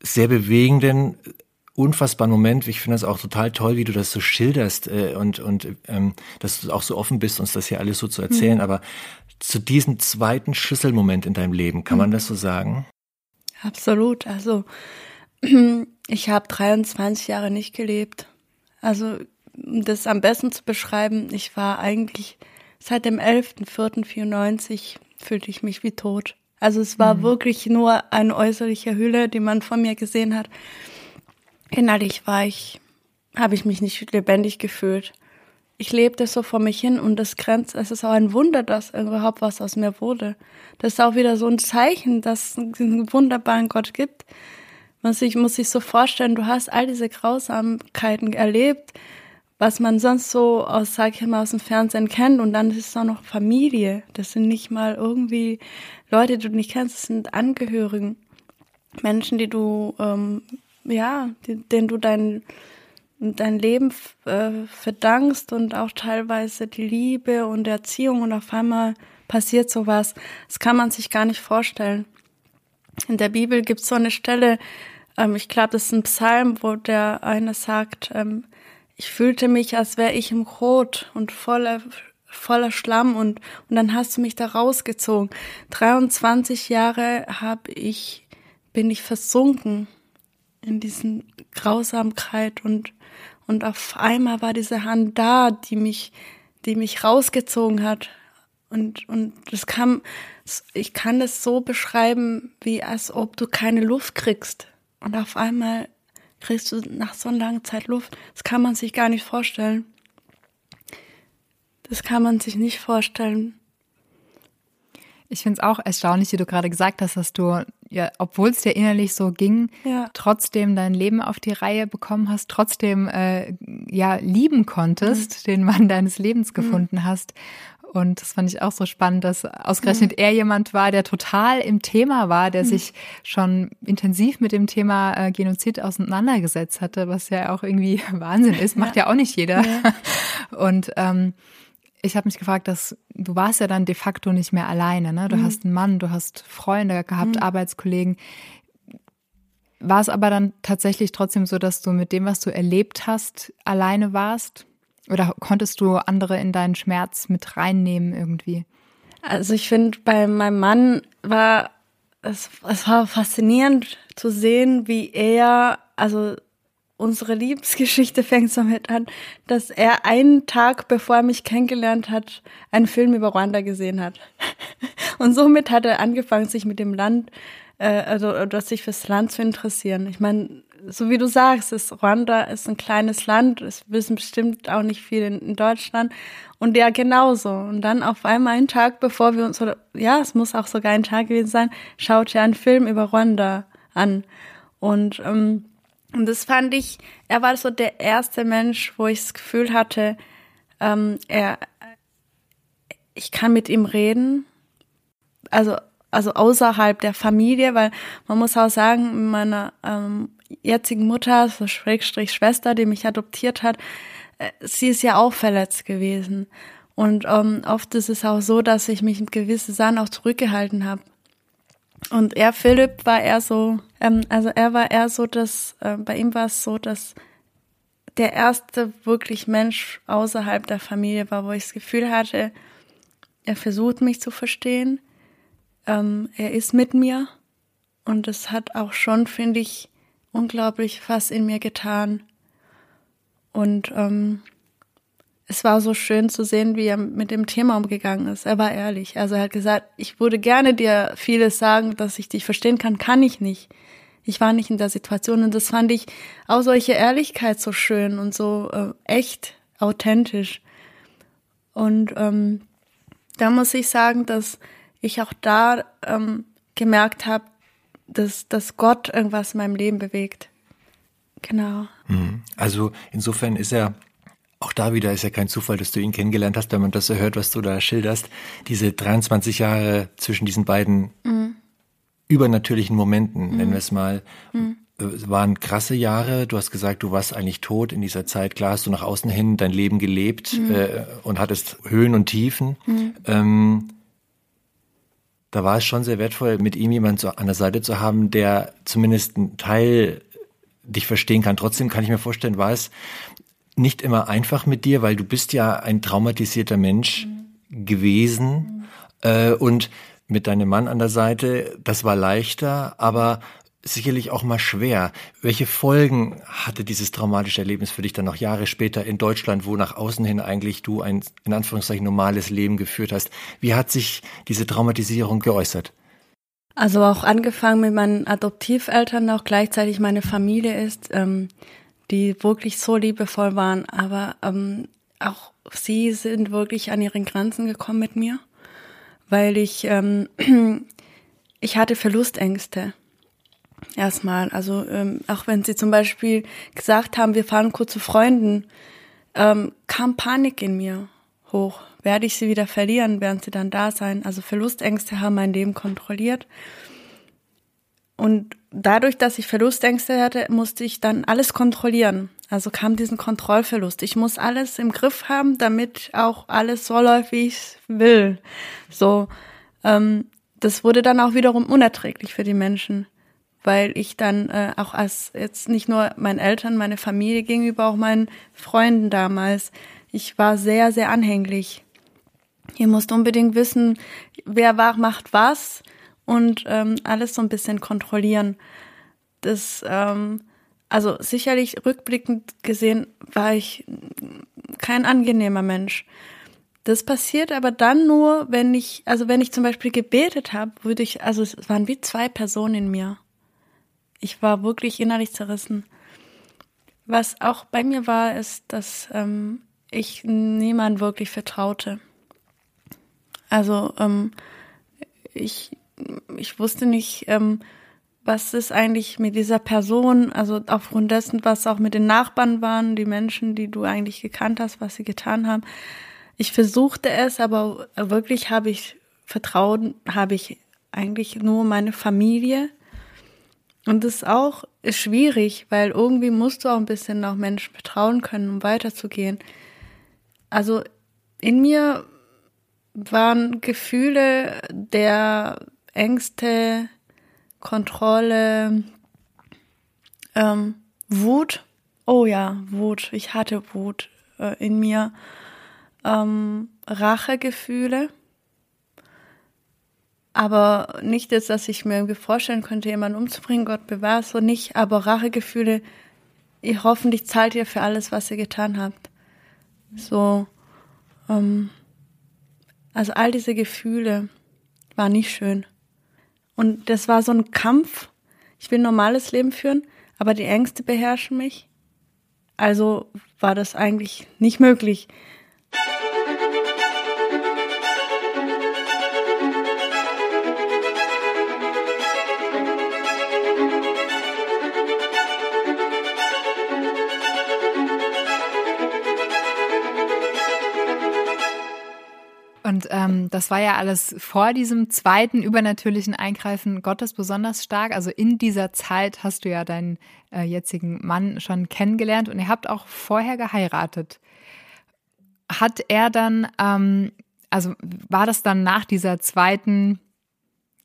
sehr bewegenden, unfassbaren Moment. Ich finde das auch total toll, wie du das so schilderst äh, und, und ähm, dass du auch so offen bist, uns das hier alles so zu erzählen. Mhm. Aber zu diesem zweiten Schlüsselmoment in deinem Leben, kann man das so sagen? Absolut. Also ich habe 23 Jahre nicht gelebt. Also um das am besten zu beschreiben, ich war eigentlich seit dem 11.04.94 fühlte ich mich wie tot. Also es war mhm. wirklich nur eine äußerliche Hülle, die man von mir gesehen hat. Innerlich war ich, habe ich mich nicht lebendig gefühlt. Ich lebte so vor mich hin und das grenzt, es ist auch ein Wunder, dass überhaupt was aus mir wurde. Das ist auch wieder so ein Zeichen, dass es einen wunderbaren Gott gibt, man sich, muss sich so vorstellen, du hast all diese Grausamkeiten erlebt, was man sonst so aus, sag ich mal, aus dem Fernsehen kennt und dann ist es auch noch Familie. Das sind nicht mal irgendwie Leute, die du nicht kennst, das sind Angehörigen. Menschen, die du ähm, ja, die, den du dein, dein Leben äh, verdankst und auch teilweise die Liebe und Erziehung und auf einmal passiert sowas. Das kann man sich gar nicht vorstellen. In der Bibel gibt es so eine Stelle, ähm, ich glaube, das ist ein Psalm, wo der eine sagt, ähm, ich fühlte mich, als wäre ich im Rot und voller voller Schlamm und und dann hast du mich da rausgezogen. 23 Jahre habe ich bin ich versunken in diesen Grausamkeit und und auf einmal war diese Hand da, die mich die mich rausgezogen hat und und das kam ich kann das so beschreiben, wie als ob du keine Luft kriegst und auf einmal kriegst du nach so einer langen Zeit Luft. Das kann man sich gar nicht vorstellen. Das kann man sich nicht vorstellen. Ich finde es auch erstaunlich, wie du gerade gesagt hast, dass du, ja, obwohl es dir innerlich so ging, ja. trotzdem dein Leben auf die Reihe bekommen hast, trotzdem äh, ja lieben konntest, mhm. den Mann deines Lebens gefunden mhm. hast. Und das fand ich auch so spannend, dass ausgerechnet mhm. er jemand war, der total im Thema war, der mhm. sich schon intensiv mit dem Thema äh, Genozid auseinandergesetzt hatte, was ja auch irgendwie Wahnsinn ist, macht ja, ja auch nicht jeder. Ja. Und ähm, ich habe mich gefragt, dass du warst ja dann de facto nicht mehr alleine, ne? Du mhm. hast einen Mann, du hast Freunde gehabt, mhm. Arbeitskollegen. War es aber dann tatsächlich trotzdem so, dass du mit dem, was du erlebt hast, alleine warst? Oder konntest du andere in deinen Schmerz mit reinnehmen irgendwie? Also ich finde, bei meinem Mann war es, es war faszinierend zu sehen, wie er, also unsere Liebesgeschichte fängt somit an, dass er einen Tag bevor er mich kennengelernt hat, einen Film über Rwanda gesehen hat. Und somit hat er angefangen, sich mit dem Land, äh, also oder sich fürs Land zu interessieren. Ich meine, so wie du sagst, ist Rwanda ist ein kleines Land, es wissen bestimmt auch nicht viele in, in, Deutschland und ja genauso. Und dann auf einmal einen Tag, bevor wir uns, oder ja, es muss auch sogar ein Tag gewesen sein, schaut er einen Film über Rwanda an. Und, ähm, und das fand ich, er war so der erste Mensch, wo ich das Gefühl hatte, ähm, er, ich kann mit ihm reden. Also also außerhalb der Familie, weil man muss auch sagen, meiner ähm, jetzigen Mutter, so Schrägstrich Schwester, die mich adoptiert hat, äh, sie ist ja auch verletzt gewesen. Und ähm, oft ist es auch so, dass ich mich mit gewissen Sachen auch zurückgehalten habe. Und er, Philipp, war eher so, ähm, also er war eher so, dass, äh, bei ihm war es so, dass der erste wirklich Mensch außerhalb der Familie war, wo ich das Gefühl hatte, er versucht mich zu verstehen, ähm, er ist mit mir und es hat auch schon, finde ich, unglaublich was in mir getan. Und ähm, es war so schön zu sehen, wie er mit dem Thema umgegangen ist. Er war ehrlich. Also er hat gesagt, ich würde gerne dir vieles sagen, dass ich dich verstehen kann, kann ich nicht. Ich war nicht in der Situation und das fand ich auch solche Ehrlichkeit so schön und so äh, echt, authentisch. Und ähm, da muss ich sagen, dass ich auch da ähm, gemerkt habe, dass, dass Gott irgendwas in meinem Leben bewegt. Genau. Mhm. Also insofern ist er auch da wieder ist ja kein Zufall, dass du ihn kennengelernt hast, wenn man das so hört, was du da schilderst. Diese 23 Jahre zwischen diesen beiden mhm. übernatürlichen Momenten, mhm. nennen wir es mal, mhm. Äh, waren krasse Jahre. Du hast gesagt, du warst eigentlich tot in dieser Zeit. Klar hast du nach außen hin dein Leben gelebt mhm. äh, und hattest Höhen und Tiefen. Mhm. Ähm, da war es schon sehr wertvoll, mit ihm jemand so an der Seite zu haben, der zumindest einen Teil dich verstehen kann. Trotzdem kann ich mir vorstellen, war es nicht immer einfach mit dir, weil du bist ja ein traumatisierter Mensch mhm. gewesen mhm. Äh, und mit deinem Mann an der Seite, das war leichter, aber sicherlich auch mal schwer. Welche Folgen hatte dieses traumatische Erlebnis für dich dann noch Jahre später in Deutschland, wo nach außen hin eigentlich du ein in Anführungszeichen normales Leben geführt hast? Wie hat sich diese Traumatisierung geäußert? Also auch angefangen mit meinen Adoptiveltern, auch gleichzeitig meine Familie ist, ähm, die wirklich so liebevoll waren, aber ähm, auch sie sind wirklich an ihren Grenzen gekommen mit mir, weil ich ähm, ich hatte Verlustängste erstmal. Also ähm, auch wenn sie zum Beispiel gesagt haben, wir fahren kurz zu Freunden, ähm, kam Panik in mir hoch. Werde ich sie wieder verlieren? Werden sie dann da sein? Also Verlustängste haben mein Leben kontrolliert. und dadurch, dass ich Verlustängste hatte, musste ich dann alles kontrollieren. Also kam diesen Kontrollverlust. Ich muss alles im Griff haben, damit auch alles so läuft, wie ich will. So, ähm, das wurde dann auch wiederum unerträglich für die Menschen, weil ich dann äh, auch als jetzt nicht nur meinen Eltern, meine Familie gegenüber, auch meinen Freunden damals, ich war sehr, sehr anhänglich. Ihr musst unbedingt wissen, wer war, macht was und ähm, alles so ein bisschen kontrollieren. Das, ähm, also sicherlich rückblickend gesehen war ich kein angenehmer Mensch. Das passiert aber dann nur, wenn ich, also wenn ich zum Beispiel gebetet habe, würde ich, also es waren wie zwei Personen in mir. Ich war wirklich innerlich zerrissen. Was auch bei mir war, ist, dass ähm, ich niemand wirklich vertraute. Also ähm, ich, ich wusste nicht, ähm, was ist eigentlich mit dieser Person, also aufgrund dessen, was auch mit den Nachbarn waren, die Menschen, die du eigentlich gekannt hast, was sie getan haben. Ich versuchte es, aber wirklich habe ich Vertrauen, habe ich eigentlich nur meine Familie. Und das ist auch schwierig, weil irgendwie musst du auch ein bisschen auch Menschen vertrauen können, um weiterzugehen. Also in mir waren Gefühle der Ängste, Kontrolle, ähm, Wut. Oh ja, Wut. Ich hatte Wut äh, in mir. Ähm, Rachegefühle. Aber nicht jetzt, dass ich mir irgendwie vorstellen könnte, jemanden umzubringen, Gott bewahre so nicht, aber Rachegefühle, ihr hoffentlich zahlt ihr für alles, was ihr getan habt. So, ähm, also all diese Gefühle waren nicht schön. Und das war so ein Kampf. Ich will ein normales Leben führen, aber die Ängste beherrschen mich. Also war das eigentlich nicht möglich. Ähm, das war ja alles vor diesem zweiten übernatürlichen Eingreifen Gottes besonders stark. Also in dieser Zeit hast du ja deinen äh, jetzigen Mann schon kennengelernt und ihr habt auch vorher geheiratet. Hat er dann, ähm, also war das dann nach dieser zweiten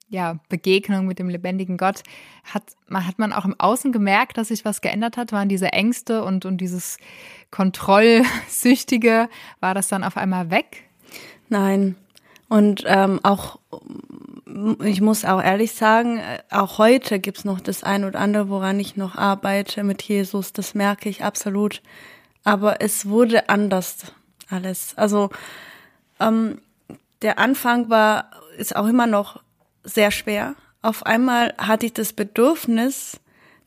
ja, Begegnung mit dem lebendigen Gott, hat man, hat man auch im Außen gemerkt, dass sich was geändert hat? Waren diese Ängste und, und dieses Kontrollsüchtige, war das dann auf einmal weg? Nein. Und ähm, auch, ich muss auch ehrlich sagen, auch heute gibt's noch das ein oder andere, woran ich noch arbeite mit Jesus. Das merke ich absolut. Aber es wurde anders alles. Also ähm, der Anfang war, ist auch immer noch sehr schwer. Auf einmal hatte ich das Bedürfnis,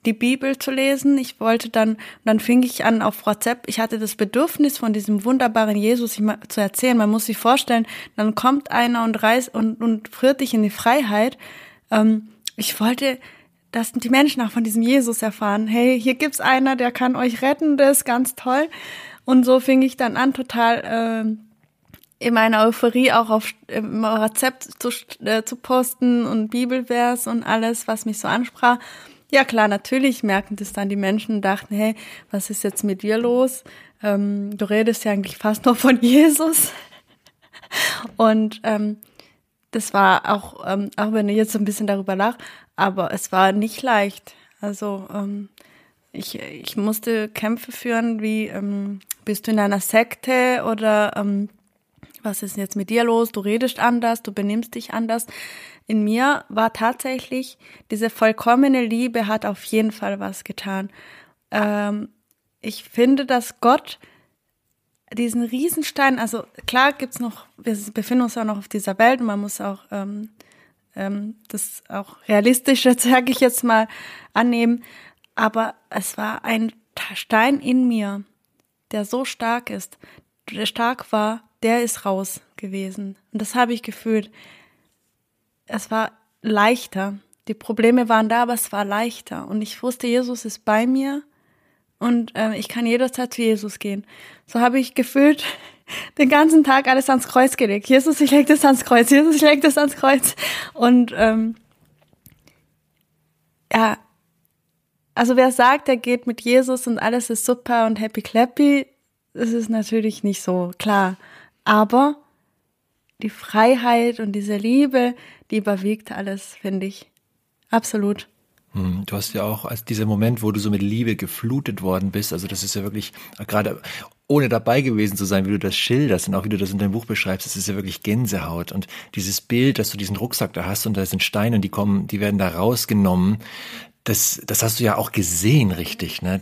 die Bibel zu lesen. Ich wollte dann, dann fing ich an auf WhatsApp. Ich hatte das Bedürfnis von diesem wunderbaren Jesus zu erzählen. Man muss sich vorstellen, dann kommt einer und reißt und, und führt dich in die Freiheit. Ähm, ich wollte, dass die Menschen auch von diesem Jesus erfahren. Hey, hier gibt's einer, der kann euch retten, das ist ganz toll. Und so fing ich dann an, total, äh, in meiner Euphorie auch auf im Rezept zu, äh, zu posten und Bibelvers und alles, was mich so ansprach. Ja klar, natürlich merken das dann die Menschen und dachten, hey, was ist jetzt mit dir los? Ähm, du redest ja eigentlich fast nur von Jesus. Und ähm, das war auch, ähm, auch wenn ich jetzt so ein bisschen darüber lach, aber es war nicht leicht. Also ähm, ich, ich musste Kämpfe führen, wie ähm, bist du in einer Sekte oder ähm, was ist jetzt mit dir los? Du redest anders, du benimmst dich anders in mir war tatsächlich, diese vollkommene Liebe hat auf jeden Fall was getan. Ähm, ich finde, dass Gott diesen Riesenstein, also klar gibt's noch, wir befinden uns auch noch auf dieser Welt und man muss auch ähm, ähm, das auch realistische, sage ich jetzt mal, annehmen. Aber es war ein Stein in mir, der so stark ist, der stark war, der ist raus gewesen. Und das habe ich gefühlt es war leichter. Die Probleme waren da, aber es war leichter. Und ich wusste, Jesus ist bei mir und äh, ich kann jederzeit zu Jesus gehen. So habe ich gefühlt den ganzen Tag alles ans Kreuz gelegt. Jesus, ich leg das ans Kreuz. Jesus, ich leg das ans Kreuz. Und ähm, ja, also wer sagt, er geht mit Jesus und alles ist super und happy clappy, das ist natürlich nicht so klar. Aber die Freiheit und diese Liebe, die überwiegt alles, finde ich. Absolut. Hm, du hast ja auch als dieser Moment, wo du so mit Liebe geflutet worden bist, also das ist ja wirklich gerade ohne dabei gewesen zu sein, wie du das schilderst und auch wie du das in deinem Buch beschreibst, das ist ja wirklich Gänsehaut und dieses Bild, dass du diesen Rucksack da hast und da sind Steine und die kommen, die werden da rausgenommen, das, das hast du ja auch gesehen, richtig, ne?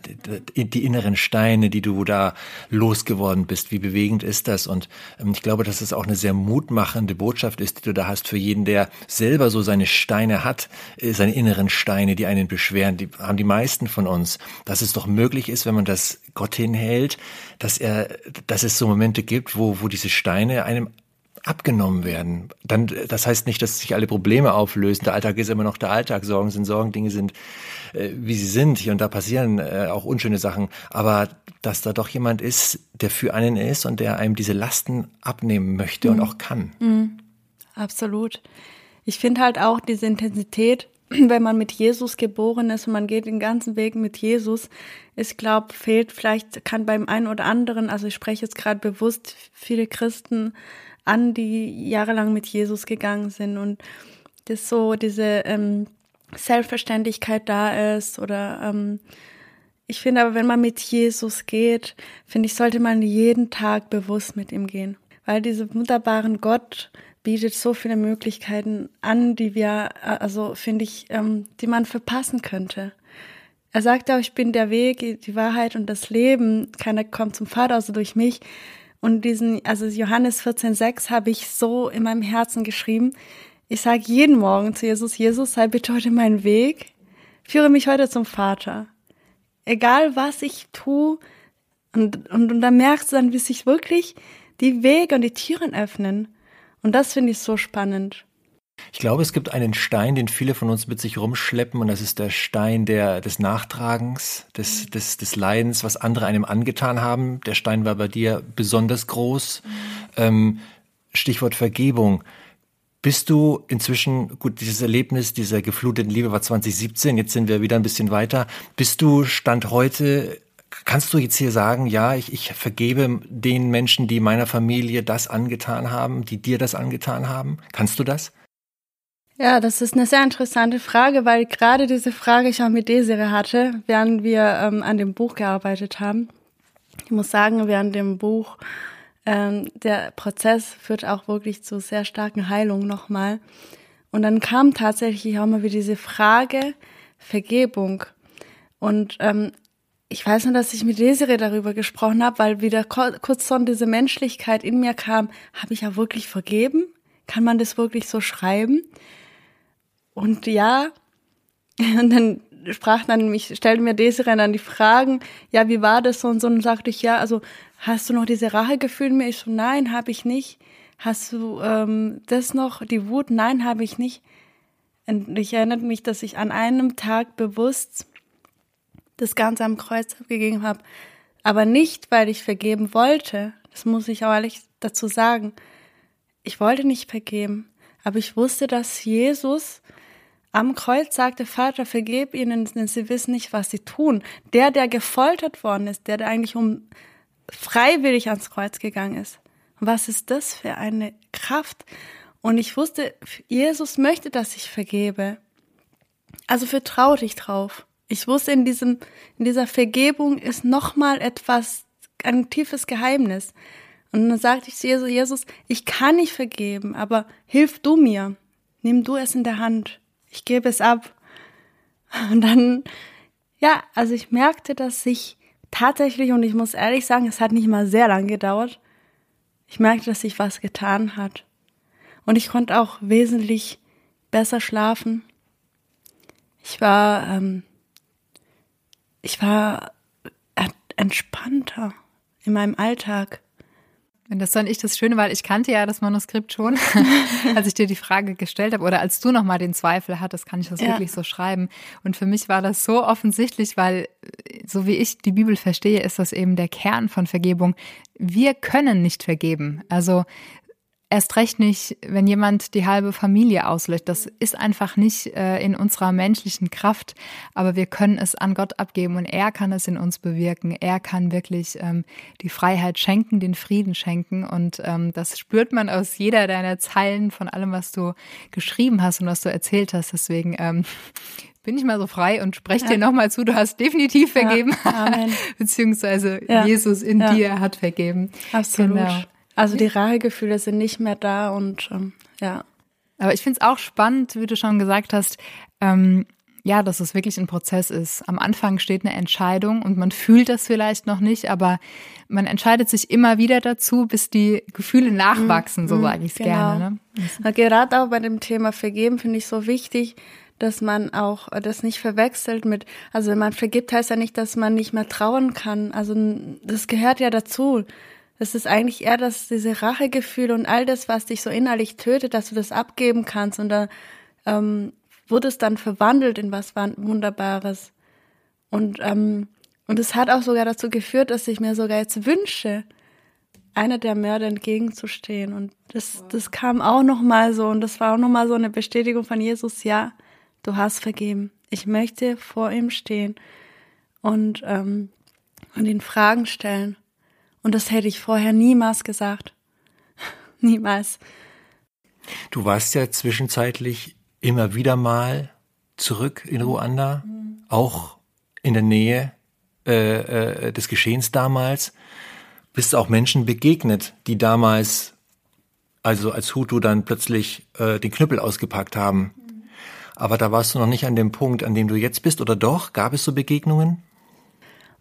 Die, inneren Steine, die du da losgeworden bist, wie bewegend ist das? Und ähm, ich glaube, dass es auch eine sehr mutmachende Botschaft ist, die du da hast für jeden, der selber so seine Steine hat, äh, seine inneren Steine, die einen beschweren, die haben die meisten von uns, dass es doch möglich ist, wenn man das Gott hinhält, dass er, dass es so Momente gibt, wo, wo diese Steine einem abgenommen werden. Dann, das heißt nicht, dass sich alle Probleme auflösen. Der Alltag ist immer noch der Alltag. Sorgen sind Sorgen, Dinge sind, äh, wie sie sind. Hier und da passieren äh, auch unschöne Sachen. Aber dass da doch jemand ist, der für einen ist und der einem diese Lasten abnehmen möchte mhm. und auch kann. Mhm. Absolut. Ich finde halt auch diese Intensität, wenn man mit Jesus geboren ist und man geht den ganzen Weg mit Jesus, ich glaube, fehlt vielleicht, kann beim einen oder anderen, also ich spreche jetzt gerade bewusst viele Christen an, die jahrelang mit Jesus gegangen sind und das so diese ähm, Selbstverständlichkeit da ist oder ähm, ich finde aber, wenn man mit Jesus geht, finde ich, sollte man jeden Tag bewusst mit ihm gehen, weil diese wunderbaren Gott bietet so viele Möglichkeiten an, die wir, also finde ich, ähm, die man verpassen könnte. Er sagt auch, ich bin der Weg, die Wahrheit und das Leben. Keiner kommt zum Vater, also durch mich. Und diesen, also Johannes 14,6 habe ich so in meinem Herzen geschrieben. Ich sage jeden Morgen zu Jesus, Jesus, sei bitte heute mein Weg, führe mich heute zum Vater. Egal was ich tue, und, und, und dann merkst du dann, wie sich wirklich die Wege und die Türen öffnen. Und das finde ich so spannend. Ich glaube, es gibt einen Stein, den viele von uns mit sich rumschleppen, und das ist der Stein der, des Nachtragens, des, des, des Leidens, was andere einem angetan haben. Der Stein war bei dir besonders groß. Mhm. Ähm, Stichwort Vergebung. Bist du inzwischen, gut, dieses Erlebnis dieser gefluteten Liebe war 2017, jetzt sind wir wieder ein bisschen weiter. Bist du Stand heute, kannst du jetzt hier sagen, ja, ich, ich vergebe den Menschen, die meiner Familie das angetan haben, die dir das angetan haben? Kannst du das? Ja, das ist eine sehr interessante Frage, weil gerade diese Frage ich auch mit Desire hatte, während wir ähm, an dem Buch gearbeitet haben. Ich muss sagen, während dem Buch, ähm, der Prozess führt auch wirklich zu sehr starken Heilungen nochmal. Und dann kam tatsächlich auch mal wieder diese Frage Vergebung. Und ähm, ich weiß nur, dass ich mit Desiree darüber gesprochen habe, weil wieder kurz so diese Menschlichkeit in mir kam, habe ich ja wirklich vergeben? Kann man das wirklich so schreiben? Und ja, und dann sprach dann mich, stellte mir Desiree dann die Fragen, ja, wie war das so und so, und sagte ich, ja, also hast du noch diese Rachegefühle mir? Ich so, nein, habe ich nicht. Hast du ähm, das noch, die Wut? Nein, habe ich nicht. Und ich erinnere mich, dass ich an einem Tag bewusst das Ganze am Kreuz abgegeben habe. Aber nicht, weil ich vergeben wollte. Das muss ich auch ehrlich dazu sagen. Ich wollte nicht vergeben. Aber ich wusste, dass Jesus am Kreuz sagte, Vater, vergib ihnen, denn sie wissen nicht, was sie tun. Der, der gefoltert worden ist, der, der eigentlich um freiwillig ans Kreuz gegangen ist. Was ist das für eine Kraft? Und ich wusste, Jesus möchte, dass ich vergebe. Also vertraute ich drauf. Ich wusste, in diesem, in dieser Vergebung ist nochmal etwas, ein tiefes Geheimnis. Und dann sagte ich zu Jesus, Jesus, ich kann nicht vergeben, aber hilf du mir. Nimm du es in der Hand ich gebe es ab. Und dann, ja, also ich merkte, dass sich tatsächlich, und ich muss ehrlich sagen, es hat nicht mal sehr lang gedauert, ich merkte, dass sich was getan hat. Und ich konnte auch wesentlich besser schlafen. Ich war, ähm, ich war entspannter in meinem Alltag. Und das fand ich das Schöne, weil ich kannte ja das Manuskript schon, als ich dir die Frage gestellt habe oder als du nochmal den Zweifel hattest, kann ich das ja. wirklich so schreiben. Und für mich war das so offensichtlich, weil so wie ich die Bibel verstehe, ist das eben der Kern von Vergebung. Wir können nicht vergeben. Also Erst recht nicht, wenn jemand die halbe Familie auslöscht. Das ist einfach nicht äh, in unserer menschlichen Kraft, aber wir können es an Gott abgeben und er kann es in uns bewirken. Er kann wirklich ähm, die Freiheit schenken, den Frieden schenken und ähm, das spürt man aus jeder deiner Zeilen von allem, was du geschrieben hast und was du erzählt hast. Deswegen ähm, bin ich mal so frei und spreche ja. dir nochmal zu, du hast definitiv vergeben, ja, beziehungsweise ja. Jesus in dir hat vergeben. Absolut. Genau. Also die Rachegefühle sind nicht mehr da und ähm, ja. Aber ich finde es auch spannend, wie du schon gesagt hast, ähm, ja, dass es wirklich ein Prozess ist. Am Anfang steht eine Entscheidung und man fühlt das vielleicht noch nicht, aber man entscheidet sich immer wieder dazu, bis die Gefühle nachwachsen, mm, so mhm, sage ich es genau. gerne. Ne? Gerade auch bei dem Thema Vergeben finde ich so wichtig, dass man auch das nicht verwechselt mit, also wenn man vergibt, heißt ja nicht, dass man nicht mehr trauen kann. Also das gehört ja dazu. Es ist eigentlich eher, dass diese Rachegefühle und all das, was dich so innerlich tötet, dass du das abgeben kannst. Und da ähm, wurde es dann verwandelt in was Wunderbares. Und ähm, und es hat auch sogar dazu geführt, dass ich mir sogar jetzt wünsche, einer der Mörder entgegenzustehen. Und das, das kam auch noch mal so und das war auch noch mal so eine Bestätigung von Jesus. Ja, du hast vergeben. Ich möchte vor ihm stehen und ähm, und ihn Fragen stellen. Und das hätte ich vorher niemals gesagt. niemals. Du warst ja zwischenzeitlich immer wieder mal zurück in Ruanda, mhm. auch in der Nähe äh, äh, des Geschehens damals. Bist auch Menschen begegnet, die damals, also als Hutu dann plötzlich äh, den Knüppel ausgepackt haben. Mhm. Aber da warst du noch nicht an dem Punkt, an dem du jetzt bist, oder doch? Gab es so Begegnungen?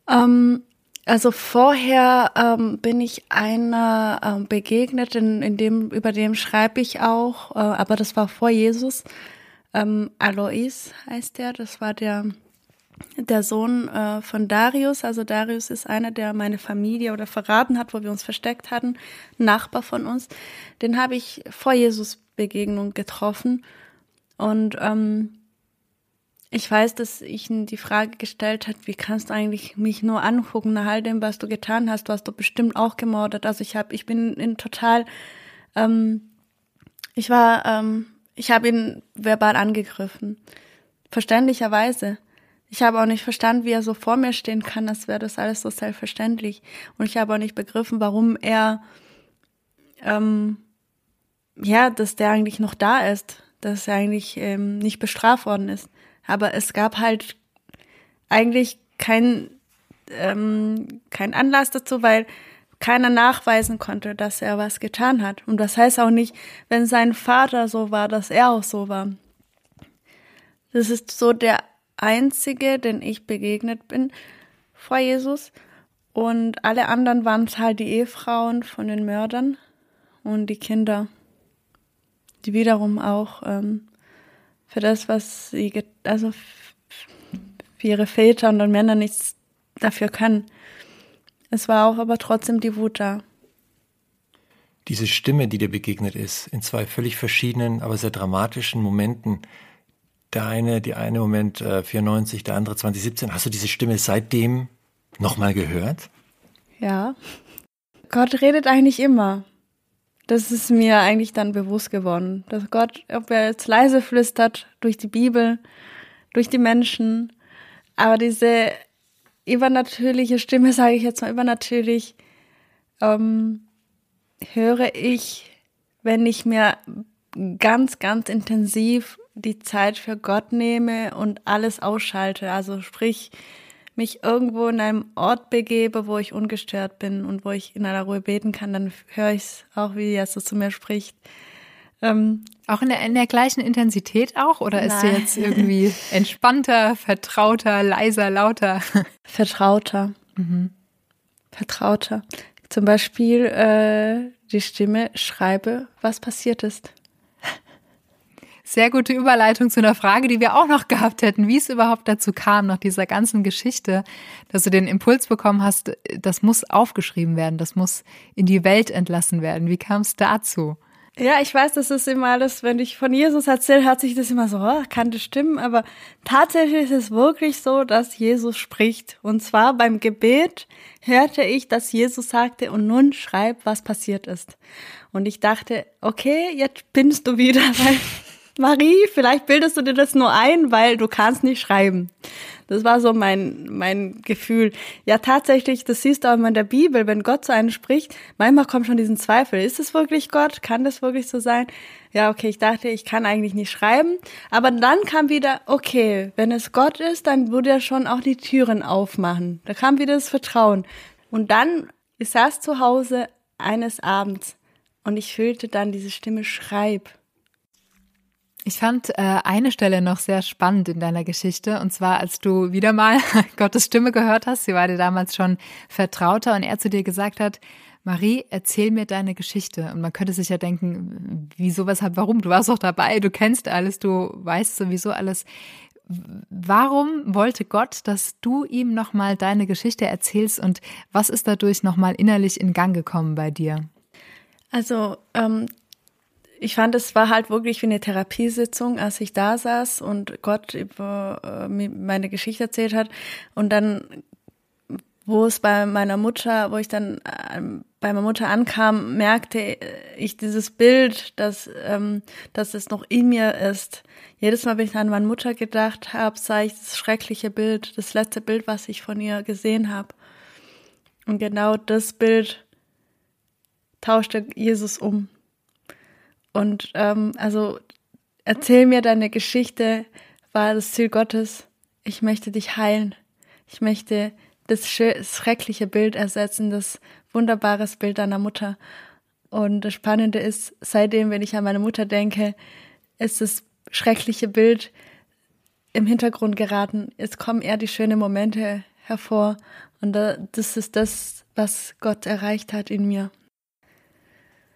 Ähm, also vorher ähm, bin ich einer ähm, begegnet, in, in dem, über dem schreibe ich auch, äh, aber das war vor Jesus. Ähm, Alois heißt der, das war der, der Sohn äh, von Darius. Also Darius ist einer, der meine Familie oder verraten hat, wo wir uns versteckt hatten, Nachbar von uns. Den habe ich vor Jesus Begegnung getroffen und ähm, ich weiß, dass ich ihm die Frage gestellt hat, wie kannst du eigentlich mich nur angucken nach all dem, was du getan hast? Du hast doch bestimmt auch gemordet. Also ich habe, ich bin in total, ähm, ich war, ähm, ich habe ihn verbal angegriffen, verständlicherweise. Ich habe auch nicht verstanden, wie er so vor mir stehen kann, als wäre das alles so selbstverständlich. Und ich habe auch nicht begriffen, warum er, ähm, ja, dass der eigentlich noch da ist, dass er eigentlich ähm, nicht bestraft worden ist. Aber es gab halt eigentlich kein, ähm, kein Anlass dazu, weil keiner nachweisen konnte, dass er was getan hat. Und das heißt auch nicht, wenn sein Vater so war, dass er auch so war. Das ist so der einzige, den ich begegnet bin vor Jesus. Und alle anderen waren halt die Ehefrauen von den Mördern und die Kinder, die wiederum auch ähm, für das, was sie, also für ihre Väter und Männer nichts dafür können. Es war auch aber trotzdem die Wut da. Diese Stimme, die dir begegnet ist, in zwei völlig verschiedenen, aber sehr dramatischen Momenten. Der eine, die eine Moment äh, 94, der andere 2017. Hast du diese Stimme seitdem nochmal gehört? Ja. Gott redet eigentlich immer. Das ist mir eigentlich dann bewusst geworden, dass Gott, ob er jetzt leise flüstert durch die Bibel, durch die Menschen, aber diese übernatürliche Stimme, sage ich jetzt mal übernatürlich, ähm, höre ich, wenn ich mir ganz, ganz intensiv die Zeit für Gott nehme und alles ausschalte. Also sprich, mich irgendwo in einem Ort begebe, wo ich ungestört bin und wo ich in aller Ruhe beten kann, dann höre ich es auch, wie Jesus zu mir spricht. Ähm, auch in der, in der gleichen Intensität auch? Oder ist sie jetzt irgendwie entspannter, vertrauter, leiser, lauter? Vertrauter. Mhm. Vertrauter. Zum Beispiel äh, die Stimme, schreibe, was passiert ist. Sehr gute Überleitung zu einer Frage, die wir auch noch gehabt hätten, wie es überhaupt dazu kam, nach dieser ganzen Geschichte, dass du den Impuls bekommen hast, das muss aufgeschrieben werden, das muss in die Welt entlassen werden. Wie kam es dazu? Ja, ich weiß, das ist immer alles, wenn ich von Jesus erzähle, hört sich das immer so, oh, kann das stimmen, aber tatsächlich ist es wirklich so, dass Jesus spricht. Und zwar beim Gebet hörte ich, dass Jesus sagte, und nun schreib, was passiert ist. Und ich dachte, okay, jetzt bist du wieder, weil Marie, vielleicht bildest du dir das nur ein, weil du kannst nicht schreiben. Das war so mein, mein Gefühl. Ja, tatsächlich, das siehst du auch immer in der Bibel, wenn Gott zu einem spricht, manchmal kommt schon diesen Zweifel. Ist es wirklich Gott? Kann das wirklich so sein? Ja, okay, ich dachte, ich kann eigentlich nicht schreiben. Aber dann kam wieder, okay, wenn es Gott ist, dann würde er schon auch die Türen aufmachen. Da kam wieder das Vertrauen. Und dann, ich saß zu Hause eines Abends und ich fühlte dann diese Stimme, schreib. Ich fand äh, eine Stelle noch sehr spannend in deiner Geschichte, und zwar als du wieder mal Gottes Stimme gehört hast. Sie war dir damals schon vertrauter und er zu dir gesagt hat, Marie, erzähl mir deine Geschichte. Und man könnte sich ja denken, wieso, weshalb, warum? Du warst doch dabei, du kennst alles, du weißt sowieso alles. Warum wollte Gott, dass du ihm nochmal deine Geschichte erzählst und was ist dadurch nochmal innerlich in Gang gekommen bei dir? Also ähm, ich fand, es war halt wirklich wie eine Therapiesitzung, als ich da saß und Gott über äh, meine Geschichte erzählt hat. Und dann, wo es bei meiner Mutter, wo ich dann äh, bei meiner Mutter ankam, merkte ich dieses Bild, dass, ähm, dass es noch in mir ist. Jedes Mal, wenn ich an meine Mutter gedacht habe, sah ich das schreckliche Bild, das letzte Bild, was ich von ihr gesehen habe. Und genau das Bild tauschte Jesus um. Und ähm, also erzähl mir deine Geschichte, war das Ziel Gottes. Ich möchte dich heilen. Ich möchte das schreckliche Bild ersetzen, das wunderbares Bild deiner Mutter. Und das Spannende ist, seitdem, wenn ich an meine Mutter denke, ist das schreckliche Bild im Hintergrund geraten. Es kommen eher die schönen Momente hervor. Und das ist das, was Gott erreicht hat in mir.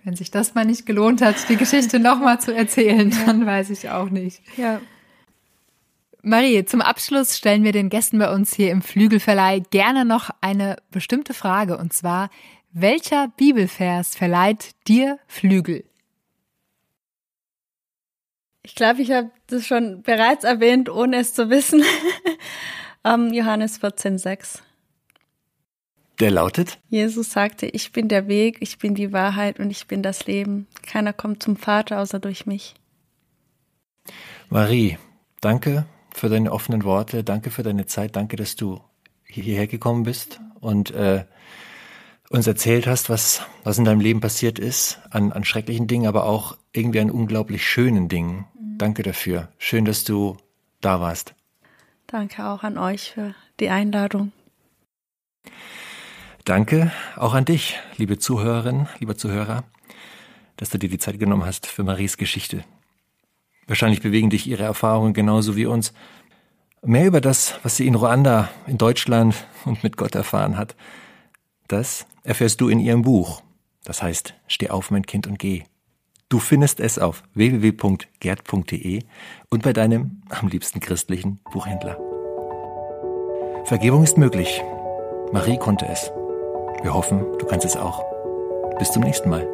Wenn sich das mal nicht gelohnt hat, die Geschichte nochmal zu erzählen, dann weiß ich auch nicht. Ja. Marie, zum Abschluss stellen wir den Gästen bei uns hier im Flügelverleih gerne noch eine bestimmte Frage und zwar, welcher Bibelvers verleiht dir Flügel? Ich glaube, ich habe das schon bereits erwähnt, ohne es zu wissen. um, Johannes 14,6. Der lautet? Jesus sagte, ich bin der Weg, ich bin die Wahrheit und ich bin das Leben. Keiner kommt zum Vater außer durch mich. Marie, danke für deine offenen Worte, danke für deine Zeit, danke, dass du hierher gekommen bist und äh, uns erzählt hast, was, was in deinem Leben passiert ist, an, an schrecklichen Dingen, aber auch irgendwie an unglaublich schönen Dingen. Mhm. Danke dafür. Schön, dass du da warst. Danke auch an euch für die Einladung. Danke auch an dich, liebe Zuhörerin, lieber Zuhörer, dass du dir die Zeit genommen hast für Maries Geschichte. Wahrscheinlich bewegen dich ihre Erfahrungen genauso wie uns. Mehr über das, was sie in Ruanda, in Deutschland und mit Gott erfahren hat, das erfährst du in ihrem Buch. Das heißt, Steh auf, mein Kind, und geh. Du findest es auf www.gerd.de und bei deinem am liebsten christlichen Buchhändler. Vergebung ist möglich. Marie konnte es. Wir hoffen, du kannst es auch. Bis zum nächsten Mal.